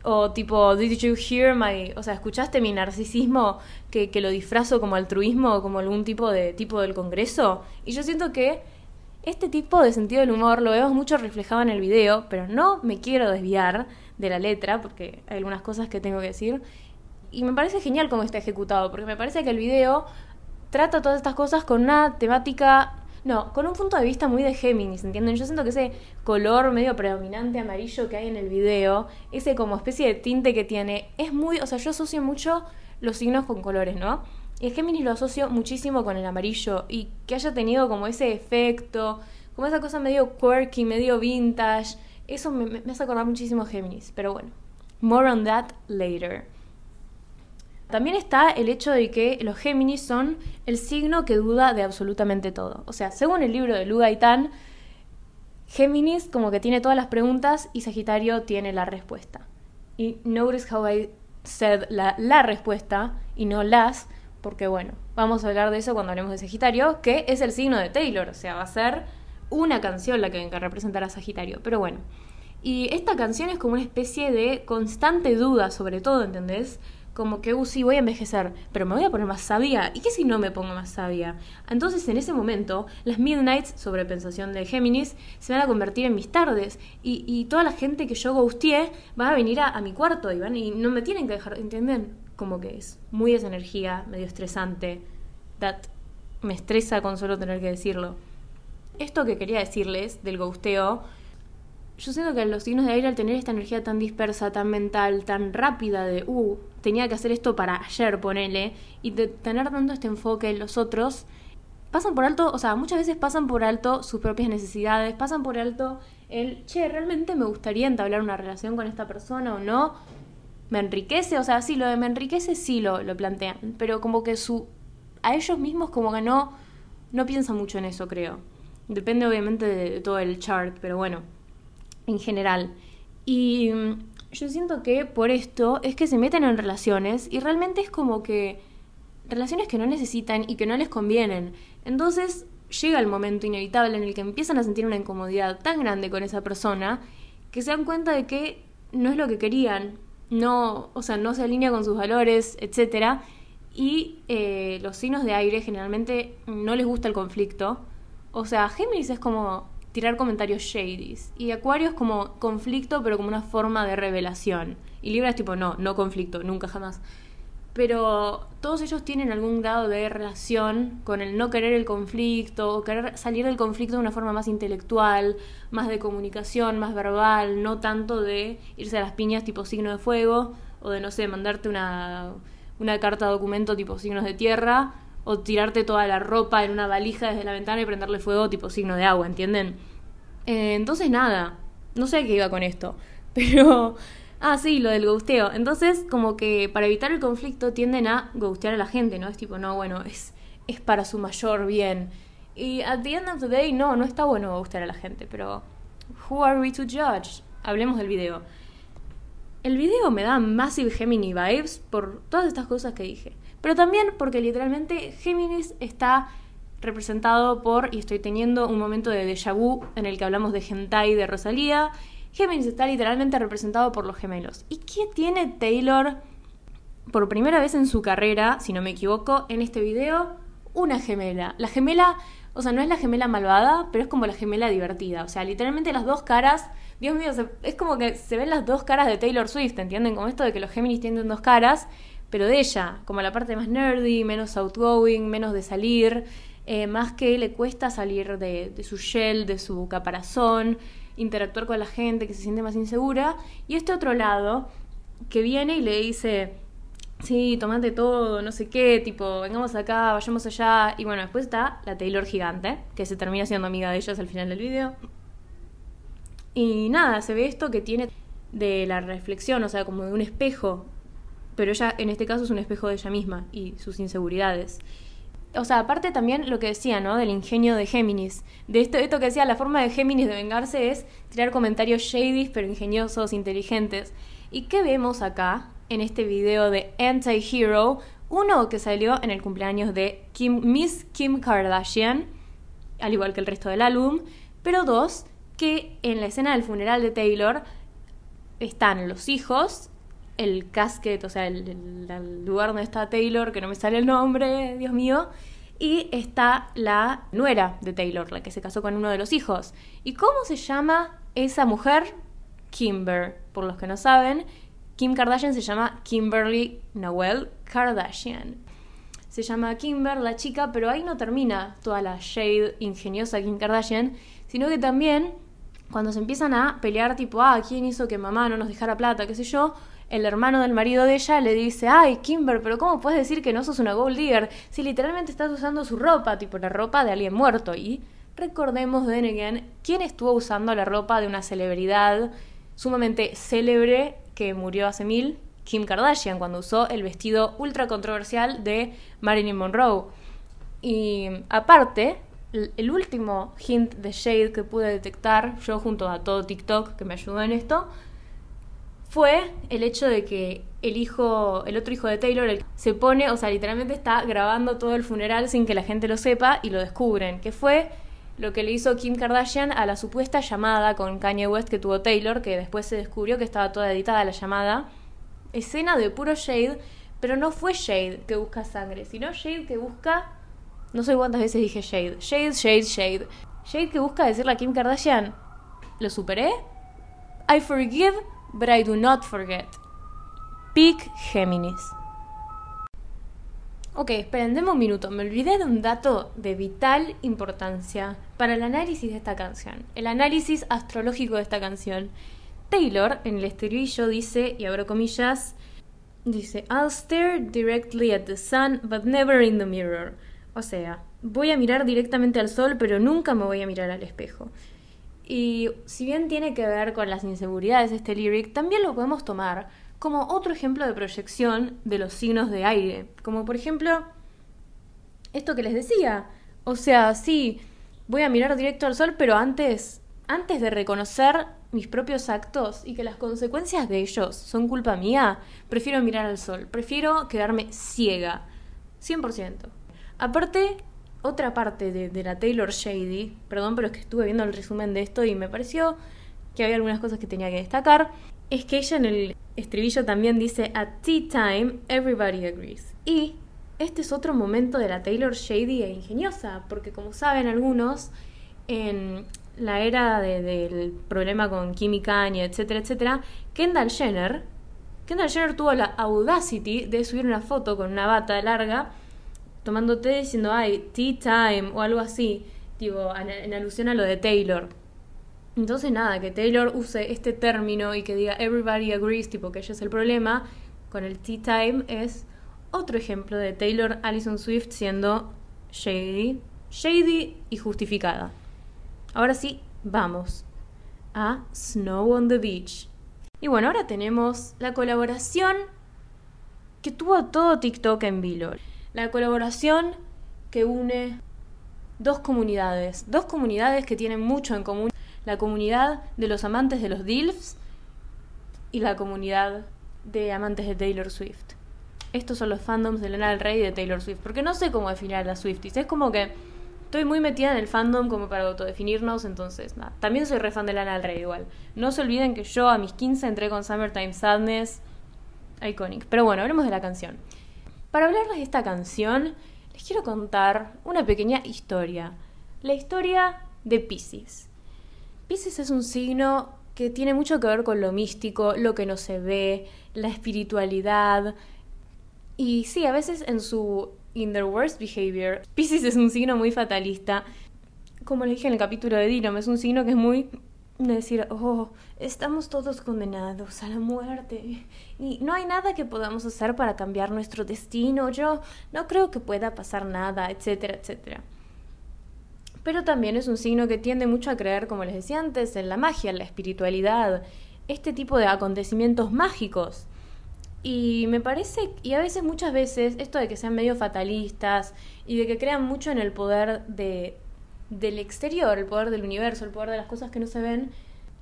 Speaker 1: O tipo, did you hear my... O sea, ¿escuchaste mi narcisismo que, que lo disfrazo como altruismo o como algún tipo de tipo del Congreso? Y yo siento que este tipo de sentido del humor lo vemos mucho reflejado en el video, pero no me quiero desviar de la letra porque hay algunas cosas que tengo que decir. Y me parece genial cómo está ejecutado, porque me parece que el video trata todas estas cosas con una temática no, con un punto de vista muy de Géminis, ¿entienden? Yo siento que ese color medio predominante amarillo que hay en el video, ese como especie de tinte que tiene, es muy, o sea, yo asocio mucho los signos con colores, ¿no? Y el Géminis lo asocio muchísimo con el amarillo y que haya tenido como ese efecto, como esa cosa medio quirky, medio vintage, eso me, hace acordar muchísimo a Géminis, pero bueno, more on that later. También está el hecho de que los Géminis son el signo que duda de absolutamente todo. O sea, según el libro de Lu Gaitán, Géminis como que tiene todas las preguntas y Sagitario tiene la respuesta. Y notice how I said la, la respuesta y no las, porque bueno, vamos a hablar de eso cuando hablemos de Sagitario, que es el signo de Taylor, o sea, va a ser una canción la que venga a representar a Sagitario. Pero bueno, y esta canción es como una especie de constante duda sobre todo, ¿entendés? Como que, uh, sí, voy a envejecer, pero me voy a poner más sabia. ¿Y qué si no me pongo más sabia? Entonces, en ese momento, las midnights, sobre pensación de Géminis, se van a convertir en mis tardes. Y, y toda la gente que yo gusteé va a venir a, mi cuarto y, van, y no me tienen que dejar, ¿entienden? Como que es muy esa energía, medio estresante. That me estresa con solo tener que decirlo. Esto que quería decirles del gusteo yo siento que los signos de aire al tener esta energía tan dispersa, tan mental, tan rápida de, uh, tenía que hacer esto para ayer, ponele, y de tener tanto este enfoque en los otros, pasan por alto, o sea, muchas veces pasan por alto sus propias necesidades, pasan por alto el, che, realmente me gustaría entablar una relación con esta persona o no, me enriquece, o sea, sí, lo de me enriquece sí lo, lo plantean, pero como que su, a ellos mismos como que no, no piensan mucho en eso, creo. Depende obviamente de todo el chart, pero bueno en general. Y mm, yo siento que por esto es que se meten en relaciones y realmente es como que relaciones que no necesitan y que no les convienen. Entonces llega el momento inevitable en el que empiezan a sentir una incomodidad tan grande con esa persona que se dan cuenta de que no es lo que querían. no, o sea, no se alinea con sus valores, etc. Y eh, los signos de aire generalmente no les gusta el conflicto. O sea, Géminis es como tirar comentarios shadies. Y Acuario es como conflicto, pero como una forma de revelación. Y Libra es tipo, no, no conflicto, nunca jamás. Pero todos ellos tienen algún grado de relación con el no querer el conflicto, o querer salir del conflicto de una forma más intelectual, más de comunicación, más verbal, no tanto de irse a las piñas tipo signo de fuego, o de, no sé, mandarte una, una carta documento tipo signos de tierra, o tirarte toda la ropa en una valija desde la ventana y prenderle fuego tipo signo de agua, ¿entienden? Eh, entonces nada, no sé qué iba con esto, pero Ah, sí, lo del ghosteo. Entonces, como que para evitar el conflicto tienden a ghostear a la gente, ¿no? Es tipo, no, bueno, es, es para su mayor bien. Y at the end of the day, no, no está bueno ghostear a la gente, pero who are we to judge? Hablemos del video. El video me da Massive Gemini vibes por todas estas cosas que dije. Pero también porque literalmente Géminis está representado por, y estoy teniendo un momento de déjà vu en el que hablamos de hentai de Rosalía Géminis está literalmente representado por los gemelos. ¿Y qué tiene Taylor por primera vez en su carrera, si no me equivoco, en este video? Una gemela. La gemela, o sea, no es la gemela malvada, pero es como la gemela divertida. O sea, literalmente las dos caras, Dios mío, es como que se ven las dos caras de Taylor Swift, ¿entienden? Como esto de que los Géminis tienen dos caras, pero de ella, como la parte más nerdy, menos outgoing, menos de salir, eh, más que le cuesta salir de, de su shell, de su caparazón interactuar con la gente, que se siente más insegura. Y este otro lado, que viene y le dice, sí, tomate todo, no sé qué, tipo, vengamos acá, vayamos allá. Y bueno, después está la Taylor gigante, que se termina siendo amiga de ellos al final del video. Y nada, se ve esto que tiene de la reflexión, o sea, como de un espejo. Pero ella, en este caso, es un espejo de ella misma y sus inseguridades o sea, aparte también lo que decía, ¿no? Del ingenio de Géminis. De esto, esto que decía, la forma de Géminis de vengarse es tirar comentarios shady, pero ingeniosos, inteligentes. ¿Y qué vemos acá en este video de Anti-Hero? Uno que salió en el cumpleaños de Kim, Miss Kim Kardashian, al igual que el resto del álbum. Pero dos, que en la escena del funeral de Taylor están los hijos el casket, o sea, el, lugar donde está Taylor, que no me sale el nombre, Dios mío, y está la nuera de Taylor, la que se casó con uno de los hijos. ¿Y cómo se llama esa mujer? Kimber. Por los que no saben, Kim Kardashian se llama Kimberly Noel Kardashian. Se llama Kimber, la chica, pero ahí no termina toda la shade ingeniosa Kim Kardashian, sino que también cuando se empiezan a pelear tipo, ah, ¿quién hizo que mamá no nos dejara plata? qué sé yo, el hermano del marido de ella le dice, ay, Kimber, pero ¿cómo puedes decir que no sos una gold digger si literalmente estás usando su ropa, tipo la ropa de alguien muerto? Y recordemos de again, quién estuvo usando la ropa de una celebridad sumamente célebre que murió hace mil, Kim Kardashian, cuando usó el vestido ultra controversial de Marilyn Monroe. Y aparte, el último hint de shade que pude detectar, yo junto a todo TikTok que me ayudó en esto, fue el hecho de que el hijo, el otro hijo de Taylor, se pone, o sea, literalmente está grabando todo el funeral sin que la gente lo sepa y lo descubren, que fue lo que le hizo Kim Kardashian a la supuesta llamada con Kanye West que tuvo Taylor, que después se descubrió que estaba toda editada la llamada. Escena de puro shade, pero no fue shade que busca sangre, sino shade que busca... No sé cuántas veces dije shade. Shade, shade, shade. Shade que busca decirle a Kim Kardashian, ¿lo superé? I forgive but I do not forget. Pic Géminis. Ok, esperen, un minuto. Me olvidé de un dato de vital importancia para el análisis de esta canción. El análisis astrológico de esta canción. Taylor, en el estribillo, dice, y abro comillas, dice, I'll stare directly at the sun, but never in the mirror. O sea, voy a mirar directamente al sol, pero nunca me voy a mirar al espejo. Y si bien tiene que ver con las inseguridades de este lyric, también lo podemos tomar como otro ejemplo de proyección de los signos de aire. Como por ejemplo, esto que les decía. O sea, sí, voy a mirar directo al sol, pero antes, antes de reconocer mis propios actos y que las consecuencias de ellos son culpa mía, prefiero mirar al sol, prefiero quedarme ciega. 100%. Aparte, otra parte de, la Taylor Shady, perdón, pero es que estuve viendo el resumen de esto y me pareció que había algunas cosas que tenía que destacar, es que ella en el estribillo también dice At tea time, everybody agrees. Y este es otro momento de la Taylor shady e ingeniosa, porque como saben algunos, en la era del problema con Kimi Kanye, etcétera, etcétera, Kendall Jenner, Kendall Jenner tuvo la audacity de subir una foto con una bata larga tomando té diciendo, ay, tea time o algo así, tipo, en alusión a lo de Taylor. Entonces nada, que Taylor use este término y que diga everybody agrees, tipo que ella es el problema, con el tea time es otro ejemplo de Taylor Allison Swift siendo shady, shady y justificada. Ahora sí, vamos a Snow on the Beach. Y bueno, ahora tenemos la colaboración que tuvo todo TikTok en Vilo. La colaboración que une dos comunidades, dos comunidades que tienen mucho en común. La comunidad de los amantes de los DILFs y la comunidad de amantes de Taylor Swift. Estos son los fandoms de Lana del Rey y de Taylor Swift. Porque no sé cómo definir a las Swifties. Es como que estoy muy metida en el fandom como para autodefinirnos, entonces. También soy re fan de Lana del Rey igual. No se olviden que yo a mis 15 entré con Summertime Sadness. Iconic. Pero bueno, hablemos de la canción. Para hablarles de esta canción, les quiero contar una pequeña historia. La historia de Pisces. Pisces es un signo que tiene mucho que ver con lo místico, lo que no se ve, la espiritualidad. Y sí, a veces en su in their worst behavior. Pisces es un signo muy fatalista. Como les dije en el capítulo de Dylan, es un signo que es muy de decir, oh, estamos todos condenados a la muerte y no hay nada que podamos hacer para cambiar nuestro destino, yo no creo que pueda pasar nada, etcétera, etcétera. Pero también es un signo que tiende mucho a creer, como les decía antes, en la magia, en la espiritualidad, este tipo de acontecimientos mágicos. Y me parece, y a veces, muchas veces, esto de que sean medio fatalistas y de que crean mucho en el poder de, del exterior, el poder del universo, el poder de las cosas que no se ven,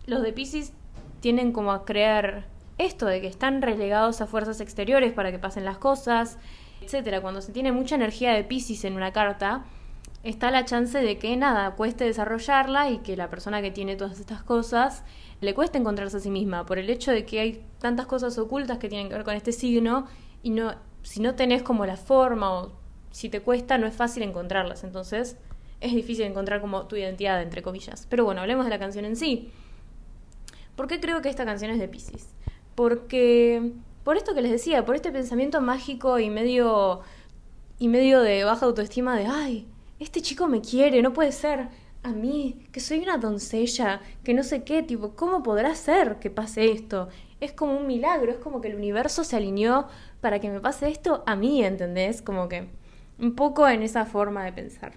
Speaker 1: los de Pisces tienen como a creer esto de que están relegados a fuerzas exteriores para que pasen las cosas, etcétera. Cuando se tiene mucha energía de Pisces en una carta, está la chance de que nada, cueste desarrollarla y que la persona que tiene todas estas cosas le cueste encontrarse a sí misma por el hecho de que hay tantas cosas ocultas que tienen que ver con este signo y no si no tenés como la forma o si te cuesta no es fácil encontrarlas, entonces es difícil encontrar como tu identidad entre comillas. Pero bueno, hablemos de la canción en sí. ¿Por qué creo que esta canción es de Pisces? Porque por esto que les decía, por este pensamiento mágico y medio y medio de baja autoestima de ay, este chico me quiere, no puede ser. A mí, que soy una doncella, que no sé qué, tipo, ¿cómo podrá ser que pase esto? Es como un milagro, es como que el universo se alineó para que me pase esto a mí, ¿entendés? Como que un poco en esa forma de pensar.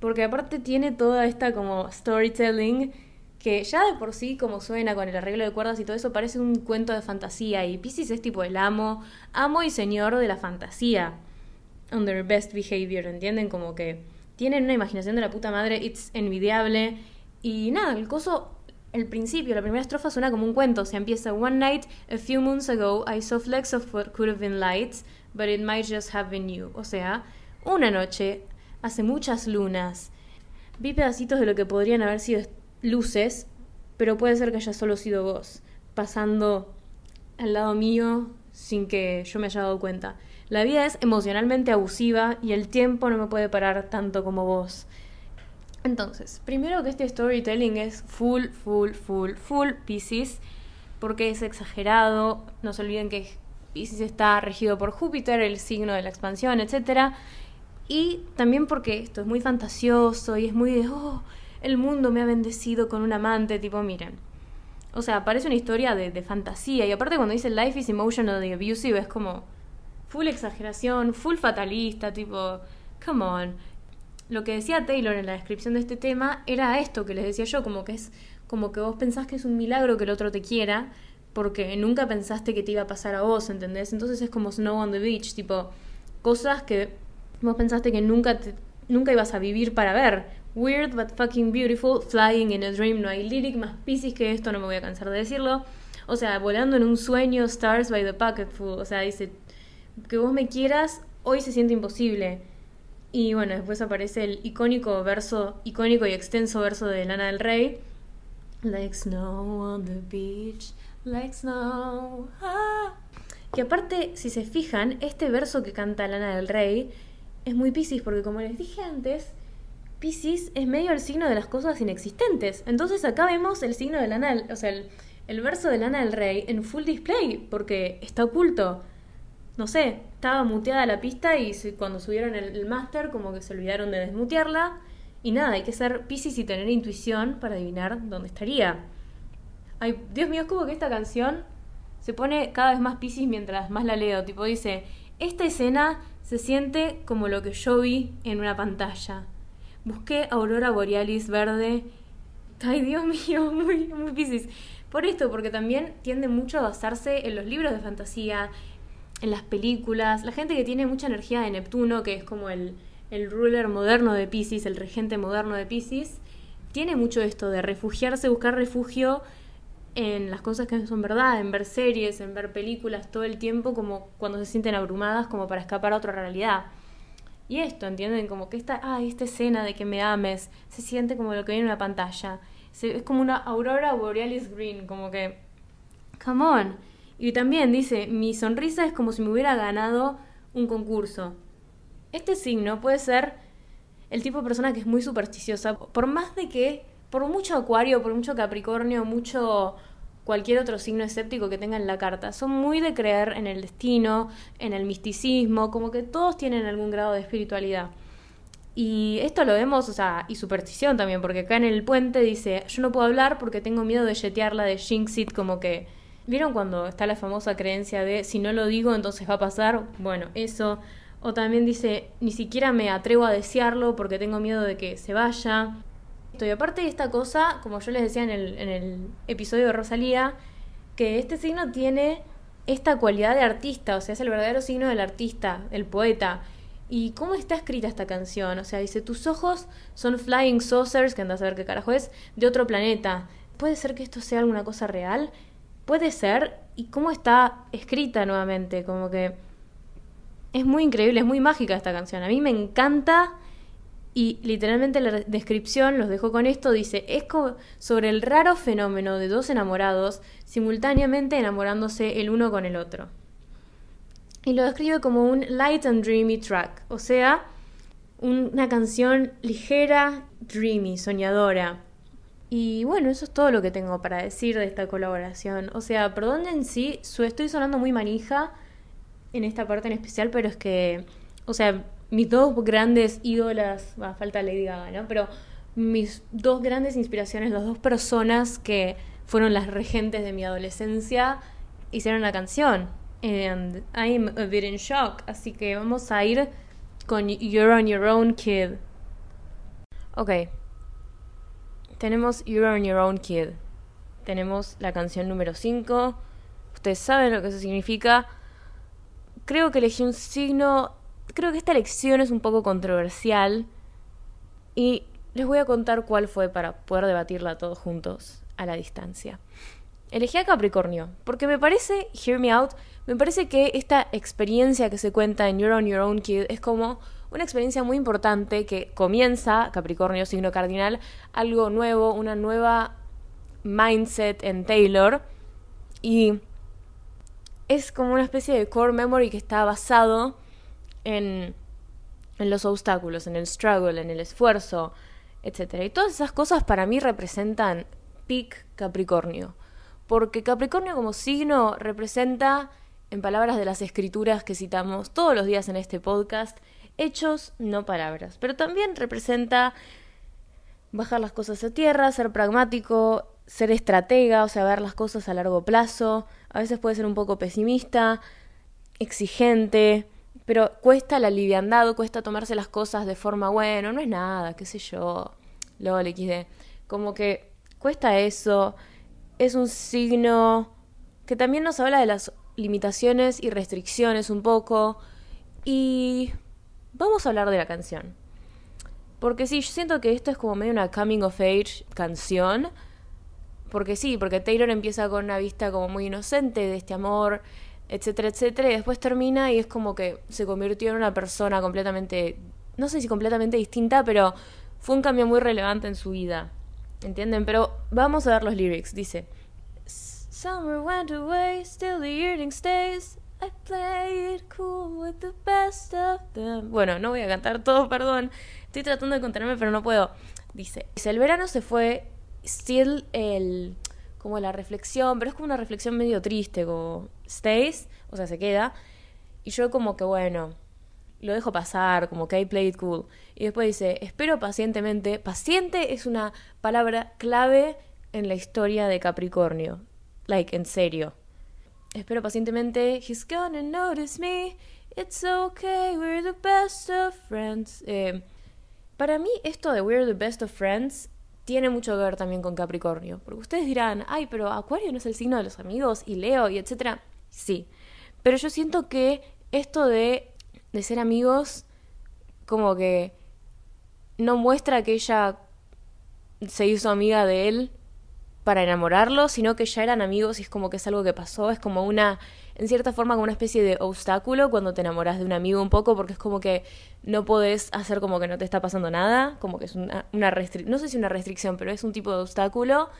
Speaker 1: Porque aparte tiene toda esta como storytelling que ya de por sí como suena con el arreglo de cuerdas y todo eso parece un cuento de fantasía y Pisces es tipo el amo, amo y señor de la fantasía on their best behavior, ¿entienden? Como que tienen una imaginación de la puta madre, it's envidiable. Y nada, el coso, el principio, la primera estrofa suena como un cuento. O sea, empieza One night, a few months ago, I saw flecks of what could have been lights, but it might just have been you. O sea, una noche, hace muchas lunas, vi pedacitos de lo que podrían haber sido luces, pero puede ser que haya solo sido vos, pasando al lado mío sin que yo me haya dado cuenta. La vida es emocionalmente abusiva y el tiempo no me puede parar tanto como vos. Entonces, primero que este storytelling es full, full, full, full Pisces, porque es exagerado. No se olviden que Pisces está regido por Júpiter, el signo de la expansión, etc. Y también porque esto es muy fantasioso y es muy de, oh, el mundo me ha bendecido con un amante, tipo, miren. O sea, parece una historia de, de fantasía. Y aparte cuando dice Life is emotional abusive, es como full exageración, full fatalista, tipo, come on. Lo que decía Taylor en la descripción de este tema era esto que les decía yo, como que es como que vos pensás que es un milagro que el otro te quiera, porque nunca pensaste que te iba a pasar a vos, ¿entendés? Entonces es como Snow on the Beach, tipo, cosas que vos pensaste que nunca, nunca ibas a vivir para ver. Weird but fucking beautiful, flying in a dream, no hay lyric más piscis que esto, no me voy a cansar de decirlo. O sea, volando en un sueño, stars by the pocketful, o sea, dice que vos me quieras hoy se siente imposible. Y bueno, después aparece el icónico verso, icónico y extenso verso de Lana del Rey, Like snow on the beach, like snow. Ah. Que aparte, si se fijan, este verso que canta Lana del Rey es muy Pisces, porque como les dije antes, Pisces es medio el signo de las cosas inexistentes. Entonces acá vemos el signo de Lana, o sea, el, el verso de Lana del Rey en full display, porque está oculto. No sé, estaba muteada la pista y cuando subieron el, máster como que se olvidaron de desmutearla. Y nada, hay que ser Pisces y tener intuición para adivinar dónde estaría. Ay, Dios mío, es como que esta canción se pone cada vez más Pisces mientras más la leo. Tipo dice, esta escena se siente como lo que yo vi en una pantalla. Busqué aurora borealis verde. Ay, Dios mío, muy, muy Pisces. Por esto, porque también tiende mucho a basarse en los libros de fantasía, en las películas. La gente que tiene mucha energía de Neptuno, que es como el, el ruler moderno de Pisces, el regente moderno de Pisces, tiene mucho esto de refugiarse, buscar refugio en las cosas que son verdad, en ver series, en ver películas todo el tiempo, como cuando se sienten abrumadas, como para escapar a otra realidad. Y esto, ¿entienden? Como que esta, ah, esta escena de que me ames, se siente como lo que viene en una pantalla es como una aurora borealis green, como que, come on. Y también dice, mi sonrisa es como si me hubiera ganado un concurso. Este signo puede ser el tipo de persona que es muy supersticiosa, por más de que, por mucho acuario, por mucho capricornio, mucho cualquier otro signo escéptico que tenga en la carta, son muy de creer en el destino, en el misticismo, como que todos tienen algún grado de espiritualidad. Y esto lo vemos, o sea, y superstición también, porque acá en el puente dice, yo no puedo hablar porque tengo miedo de jetearla, de jinxit, como que... ¿Vieron cuando está la famosa creencia de si no lo digo entonces va a pasar? Bueno, eso. O también dice, ni siquiera me atrevo a desearlo porque tengo miedo de que se vaya. Y aparte de esta cosa, como yo les decía en el, episodio de Rosalía, que este signo tiene esta cualidad de artista, o sea, es el verdadero signo del artista, el poeta. ¿Y cómo está escrita esta canción? O sea, dice, tus ojos son flying saucers, que andas a ver qué carajo es, de otro planeta. ¿Puede ser que esto sea alguna cosa real? Puede ser. ¿Y cómo está escrita nuevamente? Como que... Es muy increíble, es muy mágica esta canción. A mí me encanta y literalmente la descripción, los dejo con esto, dice, es sobre el raro fenómeno de dos enamorados simultáneamente enamorándose el uno con el otro y lo describe como un light and dreamy track, o sea, una canción ligera, dreamy, soñadora. Y bueno, eso es todo lo que tengo para decir de esta colaboración. O sea, perdonen si estoy sonando muy manija en esta parte en especial, pero es que, o sea, mis dos grandes ídolas, va, falta Lady Gaga, ¿no? Pero mis dos grandes inspiraciones, las dos personas que fueron las regentes de mi adolescencia, hicieron la canción and I'm a bit in shock. Así que vamos a ir con You're on Your Own Kid. Ok. Tenemos You're on Your Own Kid. Tenemos la canción número 5. Ustedes saben lo que eso significa. Creo que elegí un signo. Creo que esta elección es un poco controversial. Y les voy a contar cuál fue para poder debatirla todos juntos a la distancia. Elegí a Capricornio, porque me parece, hear me out, me parece que esta experiencia que se cuenta en You're on Your Own Kid es como una experiencia muy importante que comienza, Capricornio, signo cardinal, algo nuevo, una nueva mindset en Taylor. Y es como una especie de core memory que está basado en, los obstáculos, en el struggle, en el esfuerzo, etc. Y todas esas cosas para mí representan peak Capricornio. Porque Capricornio como signo representa en palabras de las escrituras que citamos todos los días en este podcast, hechos, no palabras. Pero también representa bajar las cosas a tierra, ser pragmático, ser estratega, o sea, ver las cosas a largo plazo. A veces puede ser un poco pesimista, exigente, pero cuesta la liviandad, cuesta tomarse las cosas de forma, bueno, no es nada, qué sé yo, le quise. Como que cuesta eso, es un signo que también nos habla de las limitaciones y restricciones un poco. Y vamos a hablar de la canción. Porque sí, yo siento que esto es como medio una coming of age canción. Porque sí, porque Taylor empieza con una vista como muy inocente de este amor, etcétera, etcétera, y después termina y es como que se convirtió en una persona completamente, no sé si completamente distinta, pero fue un cambio muy relevante en su vida. ¿Entienden? Pero vamos a ver los lyrics. Dice: Summer went away, still the yearning stays. I play it cool with the best of them. Bueno, no voy a cantar todo, perdón. Estoy tratando de contenerme, pero no puedo. Dice: Dice, el verano se fue, still el. como la reflexión, pero es como una reflexión medio triste, como stays, o sea, se queda. Y yo, como que bueno, lo dejo pasar, como que I play it cool. Y después dice, espero pacientemente. Paciente es una palabra clave en la historia de Capricornio. Like, en serio. Espero pacientemente. He's gonna notice me. It's okay, we're the best of friends. Eh, para mí, esto de we're the best of friends tiene mucho que ver también con Capricornio. Porque ustedes dirán, ay, pero Acuario no es el signo de los amigos, y Leo, y etcétera. Sí. Pero yo siento que esto de de ser amigos, como que no muestra que ella se hizo amiga de él para enamorarlo, sino que ya eran amigos y es como que es algo que pasó, es como una, en cierta forma, como una especie de obstáculo cuando te enamoras de un amigo un poco, porque es como que no podés hacer como que no te está pasando nada, como que es una, una restricción, no sé si una restricción, pero es un tipo de obstáculo,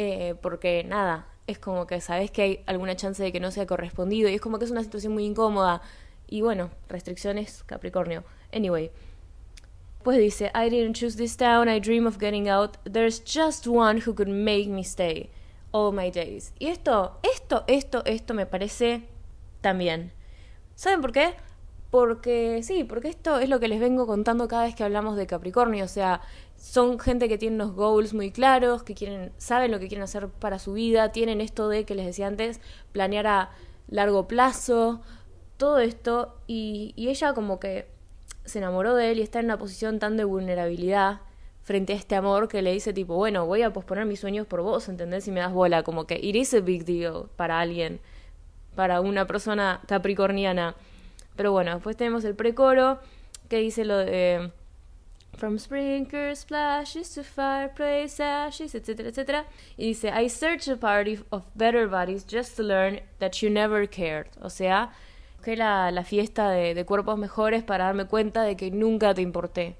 Speaker 1: eh, porque nada, es como que sabes que hay alguna chance de que no sea correspondido y es como que es una situación muy incómoda y bueno, restricciones Capricornio. Anyway. Pues dice, I didn't choose this town, I dream of getting out. There's just one who could make me stay all my days. Y esto, esto, esto, esto me parece también. ¿Saben por qué? Porque sí, porque esto es lo que les vengo contando cada vez que hablamos de Capricornio. O sea, son gente que tiene unos goals muy claros, que quieren, saben lo que quieren hacer para su vida, tienen esto de que les decía antes, planear a largo plazo, todo esto y, ella como que se enamoró de él y está en una posición tan de vulnerabilidad frente a este amor que le dice tipo, bueno, voy a posponer mis sueños por vos, ¿entendés? Si me das bola, como que it is a big deal para alguien, para una persona capricorniana. Pero bueno, después tenemos el precoro que dice lo de From sprinklers, splashes to fireplace ashes, etcétera, etcétera. Y dice, I search a party of better bodies just to learn that you never cared. O sea, que la, la fiesta de, de, cuerpos mejores para darme cuenta de que nunca te importé.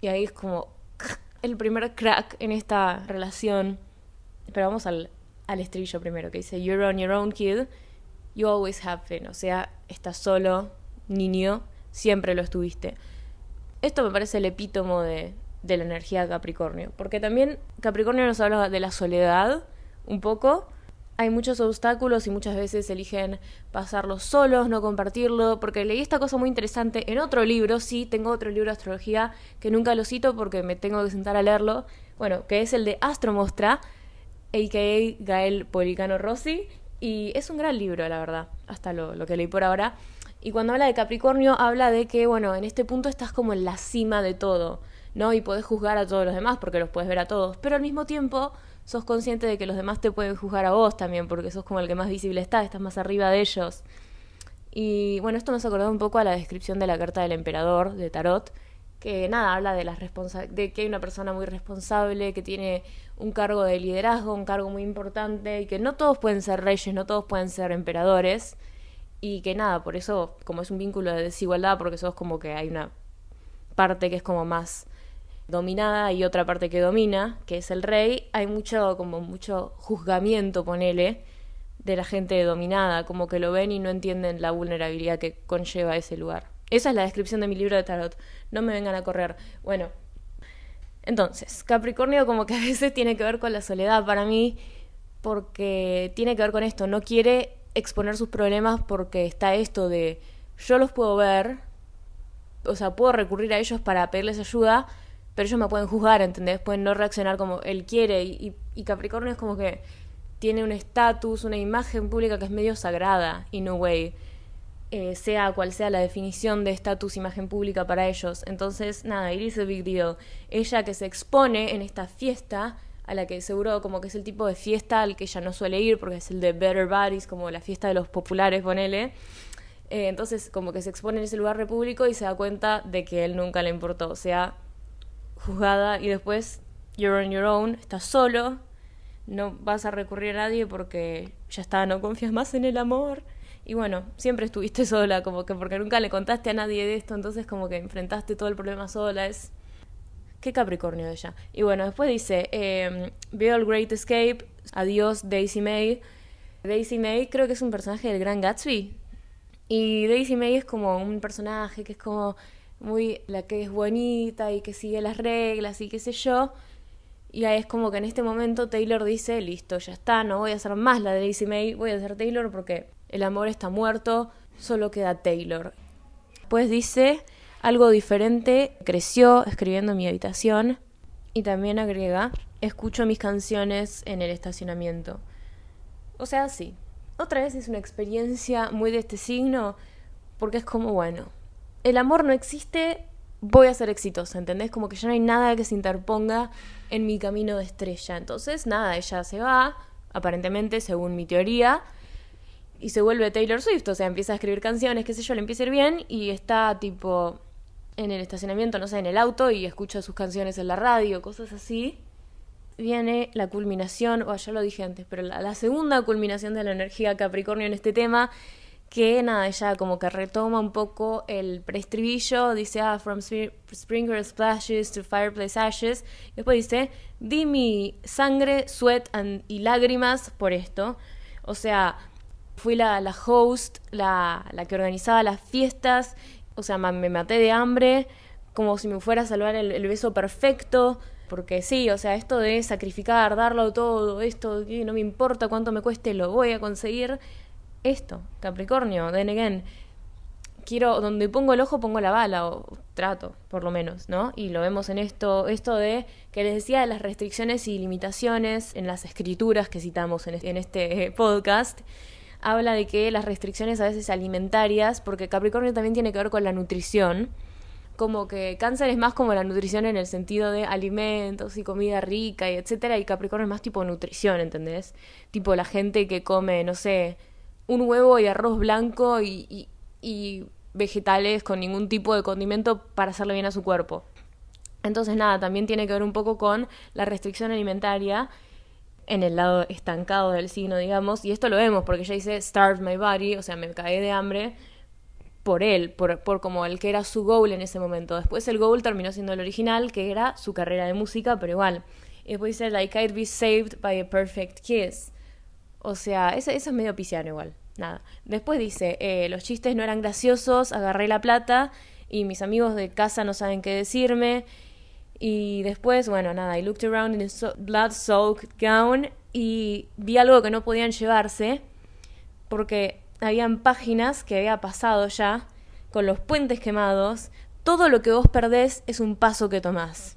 Speaker 1: Y ahí es como el primer crack en esta relación. Pero vamos al, al estribillo primero, que dice, You're on your own kid, you always have been. O sea, estás solo, niño, siempre lo estuviste. Esto me parece el epítomo de, de la energía Capricornio. Porque también Capricornio nos habla de la soledad, un poco, hay muchos obstáculos y muchas veces eligen pasarlos solos, no compartirlo, porque leí esta cosa muy interesante en otro libro, sí, tengo otro libro de astrología que nunca lo cito porque me tengo que sentar a leerlo, bueno, que es el de Astromostra, a.k.a. Gael Policano Rossi, y es un gran libro, la verdad, hasta lo, lo que leí por ahora. Y cuando habla de Capricornio, habla de que, bueno, en este punto estás como en la cima de todo, ¿no? Y podés juzgar a todos los demás porque los puedes ver a todos, pero al mismo tiempo sos consciente de que los demás te pueden juzgar a vos también, porque sos como el que más visible está, estás más arriba de ellos. Y bueno, esto nos acordó un poco a la descripción de la carta del emperador de Tarot, que nada, habla de, las de que hay una persona muy responsable, que tiene un cargo de liderazgo, un cargo muy importante, y que no todos pueden ser reyes, no todos pueden ser emperadores, y que nada, por eso, como es un vínculo de desigualdad, porque sos como que hay una parte que es como más dominada y otra parte que domina, que es el rey, hay mucho, como mucho juzgamiento, ponele, de la gente dominada, como que lo ven y no entienden la vulnerabilidad que conlleva ese lugar. Esa es la descripción de mi libro de tarot. No me vengan a correr. Bueno, entonces, Capricornio como que a veces tiene que ver con la soledad para mí, porque tiene que ver con esto, no quiere exponer sus problemas porque está esto de yo los puedo ver, o sea, puedo recurrir a ellos para pedirles ayuda, pero ellos me pueden juzgar, ¿entendés? Pueden no reaccionar como él quiere. Y, Capricornio es como que tiene un estatus, una imagen pública que es medio sagrada, in a way. Eh, sea cual sea la definición de estatus, imagen pública para ellos. Entonces, nada, it is a big deal. Ella que se expone en esta fiesta, a la que seguro como que es el tipo de fiesta al que ella no suele ir, porque es el de Better Bodies, como la fiesta de los populares, ponele. Eh, entonces, como que se expone en ese lugar público y se da cuenta de que él nunca le importó. O sea, juzgada y después you're on your own, estás solo, no vas a recurrir a nadie porque ya está, no confías más en el amor. Y bueno, siempre estuviste sola, como que porque nunca le contaste a nadie de esto, entonces como que enfrentaste todo el problema sola. Es, Qué Capricornio ella. Y bueno, después dice, eh, veo el Great Escape, adiós Daisy May. Daisy May creo que es un personaje del Gran Gatsby. Y Daisy May es como un personaje que es como muy la que es bonita y que sigue las reglas y qué sé yo. Y ahí es como que en este momento Taylor dice, listo, ya está, no voy a hacer más la de Daisy May, voy a hacer Taylor porque el amor está muerto, solo queda Taylor. Después dice, algo diferente, creció escribiendo en mi habitación y también agrega, escucho mis canciones en el estacionamiento. O sea, sí, otra vez es una experiencia muy de este signo porque es como, bueno, el amor no existe, voy a ser exitosa, ¿entendés? Como que ya no hay nada que se interponga en mi camino de estrella. Entonces, nada, ella se va, aparentemente, según mi teoría, y se vuelve Taylor Swift, o sea, empieza a escribir canciones, qué sé yo, le empieza a ir bien, y está tipo en el estacionamiento, no sé, en el auto, y escucha sus canciones en la radio, cosas así. Viene la culminación, o ya lo dije antes, pero la, segunda culminación de la energía Capricornio en este tema que nada, ella como que retoma un poco el preestribillo, dice, ah, from sprinkler splashes to fireplace ashes, y después dice, di mi sangre, sweat y lágrimas por esto, o sea, fui la, la host, la, la, que organizaba las fiestas, o sea, me maté de hambre, como si me fuera a salvar el, beso perfecto, porque sí, o sea, esto de sacrificar, darlo todo, esto, no me importa cuánto me cueste, lo voy a conseguir, esto, Capricornio, then again, quiero, donde pongo el ojo pongo la bala, o trato, por lo menos, ¿no? Y lo vemos en esto, esto de, que les decía, de las restricciones y limitaciones en las escrituras que citamos en este, podcast, habla de que las restricciones a veces alimentarias, porque Capricornio también tiene que ver con la nutrición, como que cáncer es más como la nutrición en el sentido de alimentos y comida rica y etcétera, y Capricornio es más tipo nutrición, ¿entendés? Tipo la gente que come, no sé, un huevo y arroz blanco y, y, vegetales con ningún tipo de condimento para hacerle bien a su cuerpo. Entonces nada, también tiene que ver un poco con la restricción alimentaria en el lado estancado del signo, digamos, y esto lo vemos porque ella dice starve my body, o sea, me caí de hambre por él, por, por como el que era su goal en ese momento. Después el goal terminó siendo el original, que era su carrera de música, pero igual. Y después dice, like I'd be saved by a perfect kiss. O sea, eso, es medio pisciano igual nada. Después dice, eh, los chistes no eran graciosos, agarré la plata y mis amigos de casa no saben qué decirme. Y después, bueno, nada, I looked around in a blood-soaked gown y vi algo que no podían llevarse porque habían páginas que había pasado ya con los puentes quemados. Todo lo que vos perdés es un paso que tomás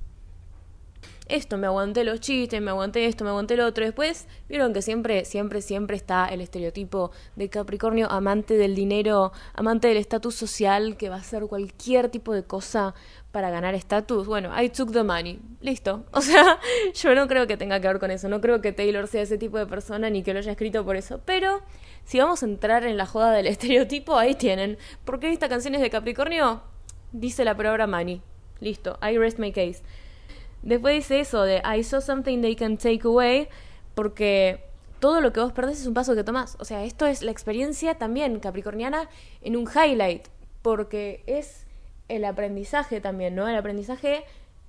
Speaker 1: esto, me aguanté los chistes, me aguanté esto, me aguanté lo otro. Después, vieron que siempre, siempre, siempre está el estereotipo de Capricornio amante del dinero, amante del estatus social, que va a hacer cualquier tipo de cosa para ganar estatus. Bueno, I took the money. Listo. O sea, yo no creo que tenga que ver con eso. No creo que Taylor sea ese tipo de persona ni que lo haya escrito por eso. Pero si vamos a entrar en la joda del estereotipo, ahí tienen. ¿Por qué esta canción es de Capricornio? Dice la palabra money. Listo. I rest my case. Después dice eso de I saw something they can take away, porque todo lo que vos perdés es un paso que tomás. O sea, esto es la experiencia también capricorniana en un highlight, porque es el aprendizaje también, ¿no? El aprendizaje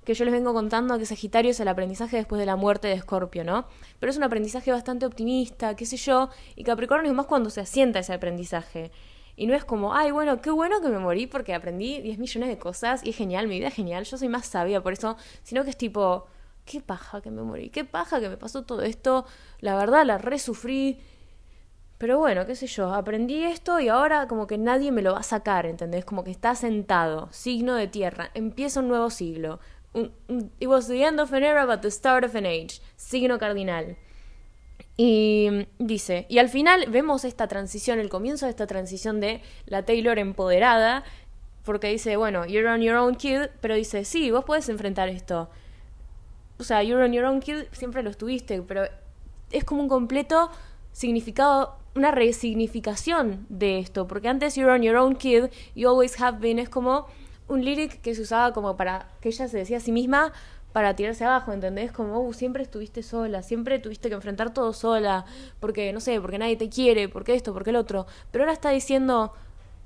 Speaker 1: que yo les vengo contando que Sagitario es el aprendizaje después de la muerte de Escorpio, ¿no? Pero es un aprendizaje bastante optimista, qué sé yo, y Capricornio es más cuando se asienta ese aprendizaje. Y no es como, ay, bueno, qué bueno que me morí porque aprendí 10 millones de cosas y es genial, mi vida es genial, yo soy más sabia por eso, sino que es tipo, qué paja que me morí, qué paja que me pasó todo esto, la verdad la resufrí. Pero bueno, qué sé yo, aprendí esto y ahora como que nadie me lo va a sacar, ¿entendés? Como que está sentado, signo de tierra, empieza un nuevo siglo. it was the end of an era but the start of an age, signo cardinal. Y dice, y al final vemos esta transición, el comienzo de esta transición de la Taylor empoderada, porque dice, bueno, you're on your own kid, pero dice, sí, vos puedes enfrentar esto. O sea, you're on your own kid siempre lo estuviste, pero es como un completo significado, una resignificación de esto, porque antes you're on your own kid, you always have been, es como un lyric que se usaba como para que ella se decía a sí misma, para tirarse abajo, ¿entendés? Como, uh, siempre estuviste sola, siempre tuviste que enfrentar todo sola, porque, no sé, porque nadie te quiere, porque esto, porque el otro. Pero ahora está diciendo,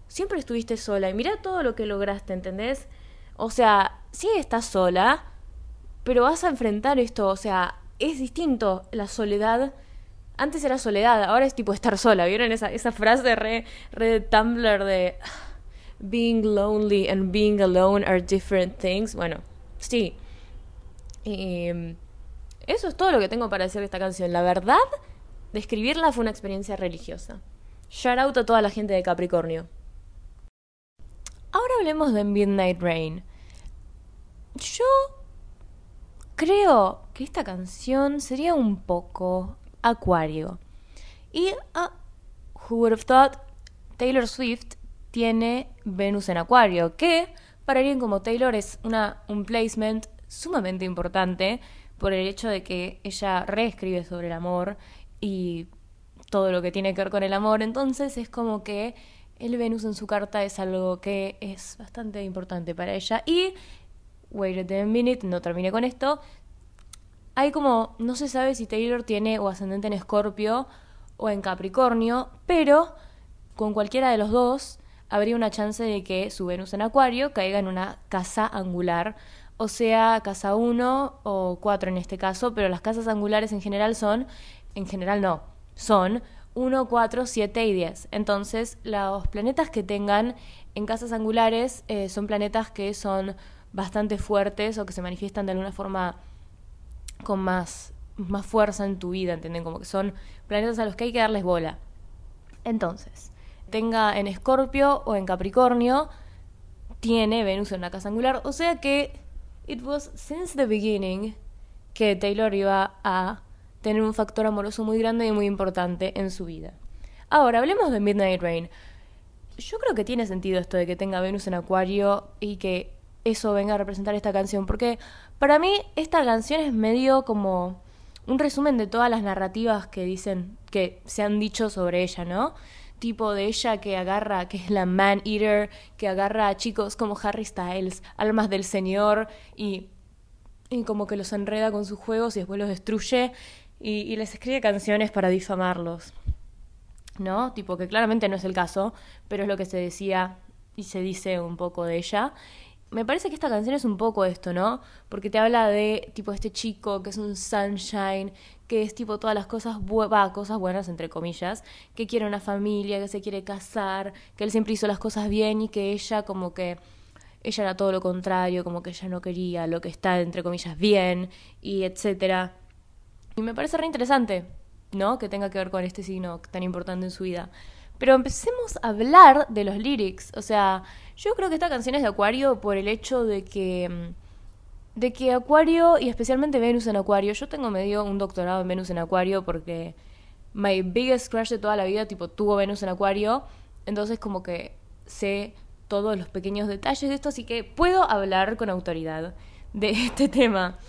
Speaker 1: siempre estuviste sola y mira todo lo que lograste, ¿entendés? O sea, sí estás sola, pero vas a enfrentar esto, o sea, es distinto la soledad. Antes era soledad, ahora es tipo estar sola. ¿Vieron esa, esa frase re, re Tumblr de being lonely and being alone are different things? Bueno, sí. Y eso es todo lo que tengo para decir de esta canción. La verdad, describirla fue una experiencia religiosa. Shout out a toda la gente de Capricornio. Ahora hablemos de Midnight Rain. Yo creo que esta canción sería un poco Acuario. Y, uh, who would have thought, Taylor Swift tiene Venus en Acuario, que para alguien como Taylor es una, un placement sumamente importante por el hecho de que ella reescribe sobre el amor y todo lo que tiene que ver con el amor. Entonces es como que el Venus en su carta es algo que es bastante importante para ella. Y, wait a minute, no terminé con esto. Hay como, no se sabe si Taylor tiene o ascendente en Escorpio o en Capricornio, pero con cualquiera de los dos habría una chance de que su Venus en Acuario caiga en una casa angular o sea casa 1 o 4 en este caso, pero las casas angulares en general son, en general no, son 1, 4, 7 y 10. Entonces, los planetas que tengan en casas angulares eh, son planetas que son bastante fuertes o que se manifiestan de alguna forma con más, más fuerza en tu vida, ¿entienden? Como que son planetas a los que hay que darles bola. Entonces, tenga en Escorpio o en Capricornio, tiene Venus en una casa angular, o sea que It was since the beginning que Taylor iba a tener un factor amoroso muy grande y muy importante en su vida. Ahora, hablemos de Midnight Rain. Yo creo que tiene sentido esto de que tenga Venus en Acuario y que eso venga a representar esta canción, porque para mí esta canción es medio como un resumen de todas las narrativas que dicen, que se han dicho sobre ella, ¿no? Tipo de ella que agarra, que es la man eater, que agarra a chicos como Harry Styles, almas del Señor, y, y como que los enreda con sus juegos y después los destruye y, y les escribe canciones para difamarlos. ¿No? Tipo que claramente no es el caso, pero es lo que se decía y se dice un poco de ella me parece que esta canción es un poco esto, ¿no? Porque te habla de tipo este chico que es un sunshine, que es tipo todas las cosas, va, cosas buenas entre comillas, que quiere una familia, que se quiere casar, que él siempre hizo las cosas bien y que ella como que ella era todo lo contrario, como que ella no quería lo que está entre comillas bien y etcétera. Y me parece re interesante, ¿no? Que tenga que ver con este signo tan importante en su vida. Pero empecemos a hablar de los lyrics. O sea, yo creo que esta canción es de Acuario por el hecho de que. Mm, de que Acuario, y especialmente Venus en Acuario, yo tengo medio un doctorado en Venus en Acuario porque my biggest crush de toda la vida, tipo, tuvo Venus en Acuario. Entonces, como que sé todos los pequeños detalles de esto, así que puedo hablar con autoridad de este tema.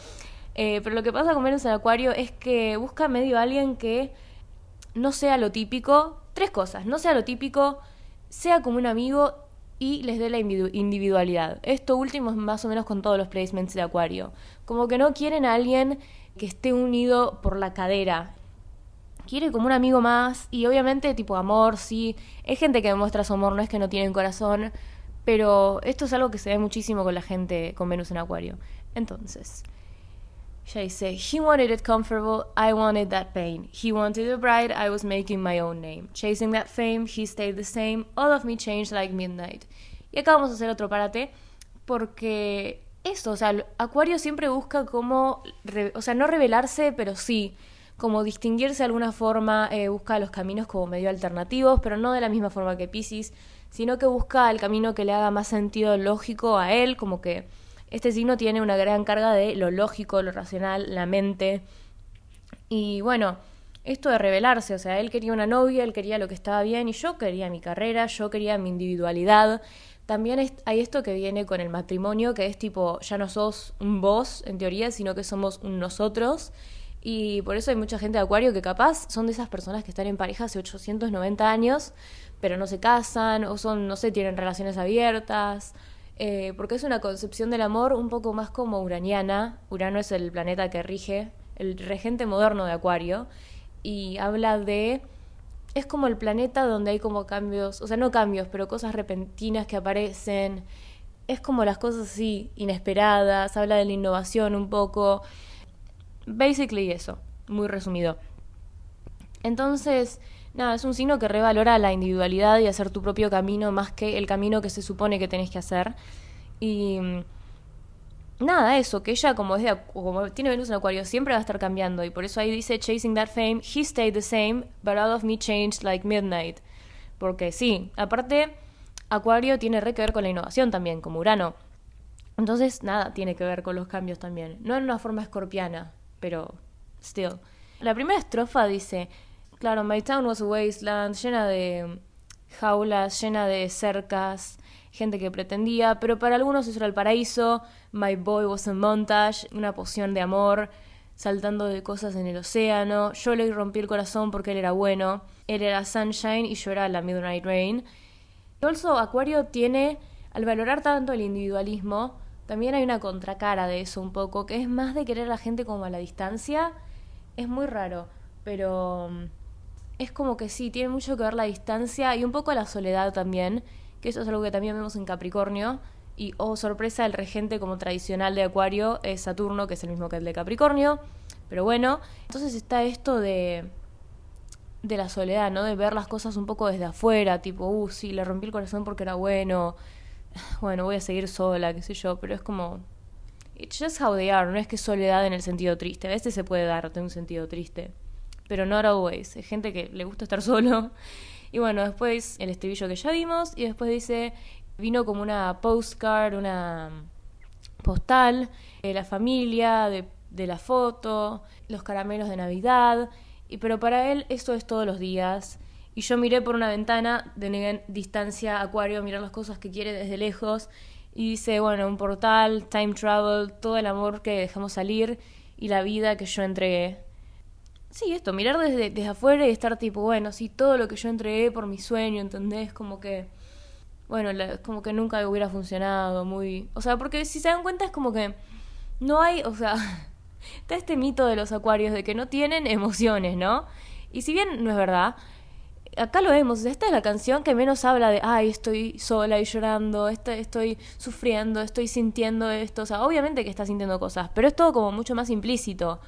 Speaker 1: Eh, pero lo que pasa con Venus en Acuario es que busca medio alguien que no sea lo típico, Tres cosas, no sea lo típico, sea como un amigo y les dé la individualidad. Esto último es más o menos con todos los placements de Acuario. Como que no quieren a alguien que esté unido por la cadera. Quiere como un amigo más y obviamente tipo amor, sí. Es gente que demuestra su amor, no es que no tienen corazón, pero esto es algo que se ve muchísimo con la gente con Venus en Acuario. Entonces, ella dice, He wanted it comfortable, I wanted that pain. He wanted a bride, I was making my own name. Chasing that fame, he stayed the same, all of me changed like midnight. Y acá vamos a hacer otro parate, porque eso, o sea, Acuario siempre busca como, o sea, no revelarse, pero sí, como distinguirse de alguna forma, eh, busca los caminos como medio alternativos, pero no de la misma forma que Pisces, sino que busca el camino que le haga más sentido lógico a él, como que este signo tiene una gran carga de lo lógico, lo racional, la mente. Y bueno, esto de revelarse, o sea, él quería una novia, él quería lo que estaba bien y yo quería mi carrera, yo quería mi individualidad. También hay esto que viene con el matrimonio, que es tipo, ya no sos un vos en teoría, sino que somos un nosotros. Y por eso hay mucha gente de Acuario que capaz son de esas personas que están en pareja hace 890 años, pero no se casan, o son, no sé, tienen relaciones abiertas, eh, porque es una concepción del amor un poco más como uraniana. Urano es el planeta que rige, el regente moderno de Acuario, y habla de... Es como el planeta donde hay como cambios, o sea, no cambios, pero cosas repentinas que aparecen, es como las cosas así, inesperadas, habla de la innovación un poco. Basically eso, muy resumido. Entonces, nada, es un signo que revalora la individualidad y hacer tu propio camino más que el camino que se supone que tenés que hacer. Y nada, eso, que ella como, es como tiene Venus en Acuario siempre va a estar cambiando y por eso ahí dice Chasing that fame, he stayed the same, but out of me changed like midnight. Porque sí, aparte Acuario tiene re que ver con la innovación también, como Urano. Entonces, nada, tiene que ver con los cambios también. No en una forma escorpiana, pero still. La primera estrofa dice, claro, my town was a wasteland, llena de jaulas, llena de cercas, gente que pretendía, pero para algunos eso era el paraíso. My boy was a montage, una poción de amor, saltando de cosas en el océano. Yo le rompí el corazón porque él era bueno. Él era Sunshine y yo era la Midnight Rain. Y also, Acuario tiene, al valorar tanto el individualismo, también hay una contracara de eso un poco, que es más de querer a la gente como a la distancia. Es muy raro, pero mm, es como que sí, tiene mucho que ver la distancia y un poco la soledad también que eso es algo que también vemos en Capricornio. Y, oh sorpresa, el regente como tradicional de Acuario es Saturno, que es el mismo que el de Capricornio. Pero bueno, entonces está esto de, de la soledad, ¿no? De ver las cosas un poco desde afuera, tipo, uh, sí, le rompí el corazón porque era bueno. Bueno, voy a seguir sola, qué sé yo, pero es como... It's just how they are, no es que soledad en el sentido triste. A veces se puede dar en un sentido triste, pero not always. Hay gente que le gusta estar solo y bueno, después el estribillo que ya vimos y después dice, vino como una postcard, una postal, de la familia, de, de la foto, los caramelos de Navidad, y, pero para él esto es todos los días. Y yo miré por una ventana de distancia acuario, mirar las cosas que quiere desde lejos. Y dice, bueno, un portal, time travel, todo el amor que dejamos salir y la vida que yo entregué. Sí, esto, mirar desde, desde afuera y estar tipo, bueno, sí, todo lo que yo entregué por mi sueño, ¿entendés? Como que, bueno, como que nunca hubiera funcionado, muy... O sea, porque si se dan cuenta es como que no hay, o sea, está este mito de los acuarios de que no tienen emociones, ¿no? Y si bien no es verdad, acá lo vemos, esta es la canción que menos habla de, ay, estoy sola y llorando, estoy, estoy sufriendo, estoy sintiendo esto, o sea, obviamente que está sintiendo cosas, pero es todo como mucho más implícito.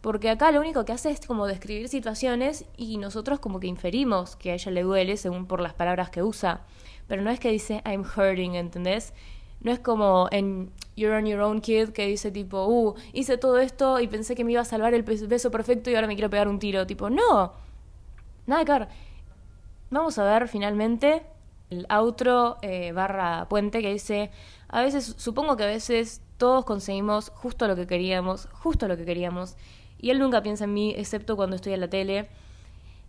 Speaker 1: Porque acá lo único que hace es como describir situaciones y nosotros como que inferimos que a ella le duele según por las palabras que usa. Pero no es que dice I'm hurting, ¿entendés? No es como en You're on Your Own Kid que dice tipo, uh, hice todo esto y pensé que me iba a salvar el beso perfecto y ahora me quiero pegar un tiro. Tipo, no. Nada que. Vamos a ver finalmente el outro eh, barra puente que dice, a veces, supongo que a veces todos conseguimos justo lo que queríamos, justo lo que queríamos y él nunca piensa en mí, excepto cuando estoy en la tele.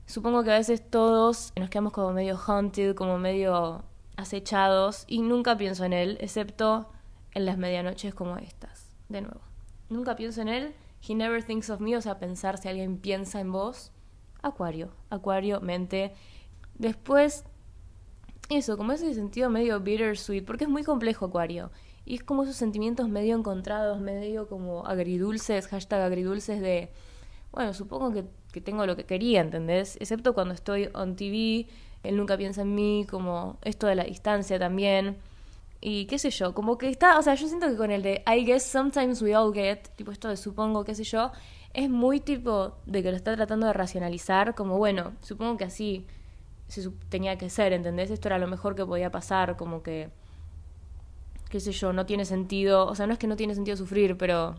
Speaker 1: Supongo que a veces todos nos quedamos como medio haunted, como medio acechados, y nunca pienso en él, excepto en las medianoches como estas. De nuevo, nunca pienso en él. He never thinks of me, o sea, pensar si alguien piensa en vos. Acuario, Acuario, mente. Después, eso, como ese sentido medio bittersweet, porque es muy complejo Acuario. Y es como esos sentimientos medio encontrados, medio como agridulces, hashtag agridulces de, bueno, supongo que, que tengo lo que quería, ¿entendés? Excepto cuando estoy on TV, él nunca piensa en mí, como esto de la distancia también. Y qué sé yo, como que está, o sea, yo siento que con el de I guess sometimes we all get, tipo esto de supongo, qué sé yo, es muy tipo de que lo está tratando de racionalizar, como bueno, supongo que así se tenía que ser, ¿entendés? Esto era lo mejor que podía pasar, como que qué sé yo, no tiene sentido, o sea, no es que no tiene sentido sufrir, pero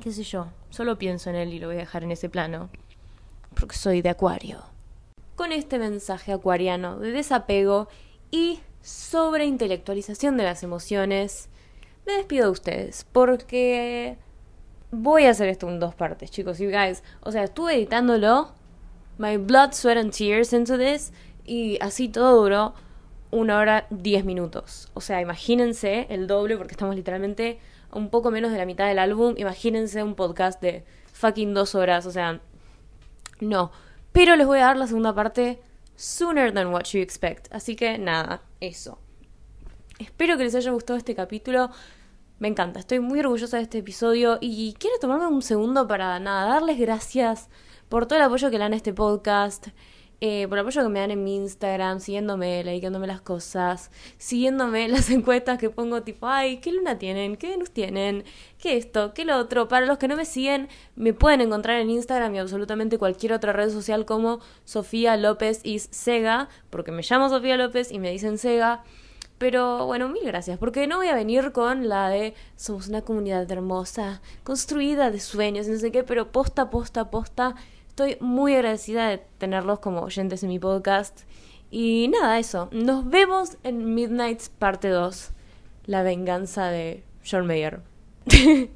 Speaker 1: qué sé yo, solo pienso en él y lo voy a dejar en ese plano, porque soy de Acuario. Con este mensaje acuariano de desapego y sobre intelectualización de las emociones, me despido de ustedes, porque voy a hacer esto en dos partes, chicos, you guys. O sea, estuve editándolo, my blood, sweat and tears into this, y así todo duró una hora diez minutos. O sea, imagínense el doble, porque estamos literalmente un poco menos de la mitad del álbum. Imagínense un podcast de fucking dos horas. O sea, no. Pero les voy a dar la segunda parte sooner than what you expect. Así que nada, eso. Espero que les haya gustado este capítulo. Me encanta, estoy muy orgullosa de este episodio y quiero tomarme un segundo para nada, darles gracias por todo el apoyo que le dan a este podcast eh, por el apoyo que me dan en mi Instagram, siguiéndome, likeándome las cosas, siguiéndome las encuestas que pongo tipo, ay, ¿qué luna tienen? ¿Qué Venus tienen? ¿Qué esto? ¿Qué lo otro? Para los que no me siguen, me pueden encontrar en Instagram y absolutamente cualquier otra red social como Sofía López is Sega, porque me llamo Sofía López y me dicen Sega. Pero bueno, mil gracias, porque no voy a venir con la de somos una comunidad hermosa, construida de sueños, no sé qué, pero posta, posta, posta Estoy muy agradecida de tenerlos como oyentes en mi podcast. Y nada, eso. Nos vemos en Midnight's parte 2, La venganza de John Mayer.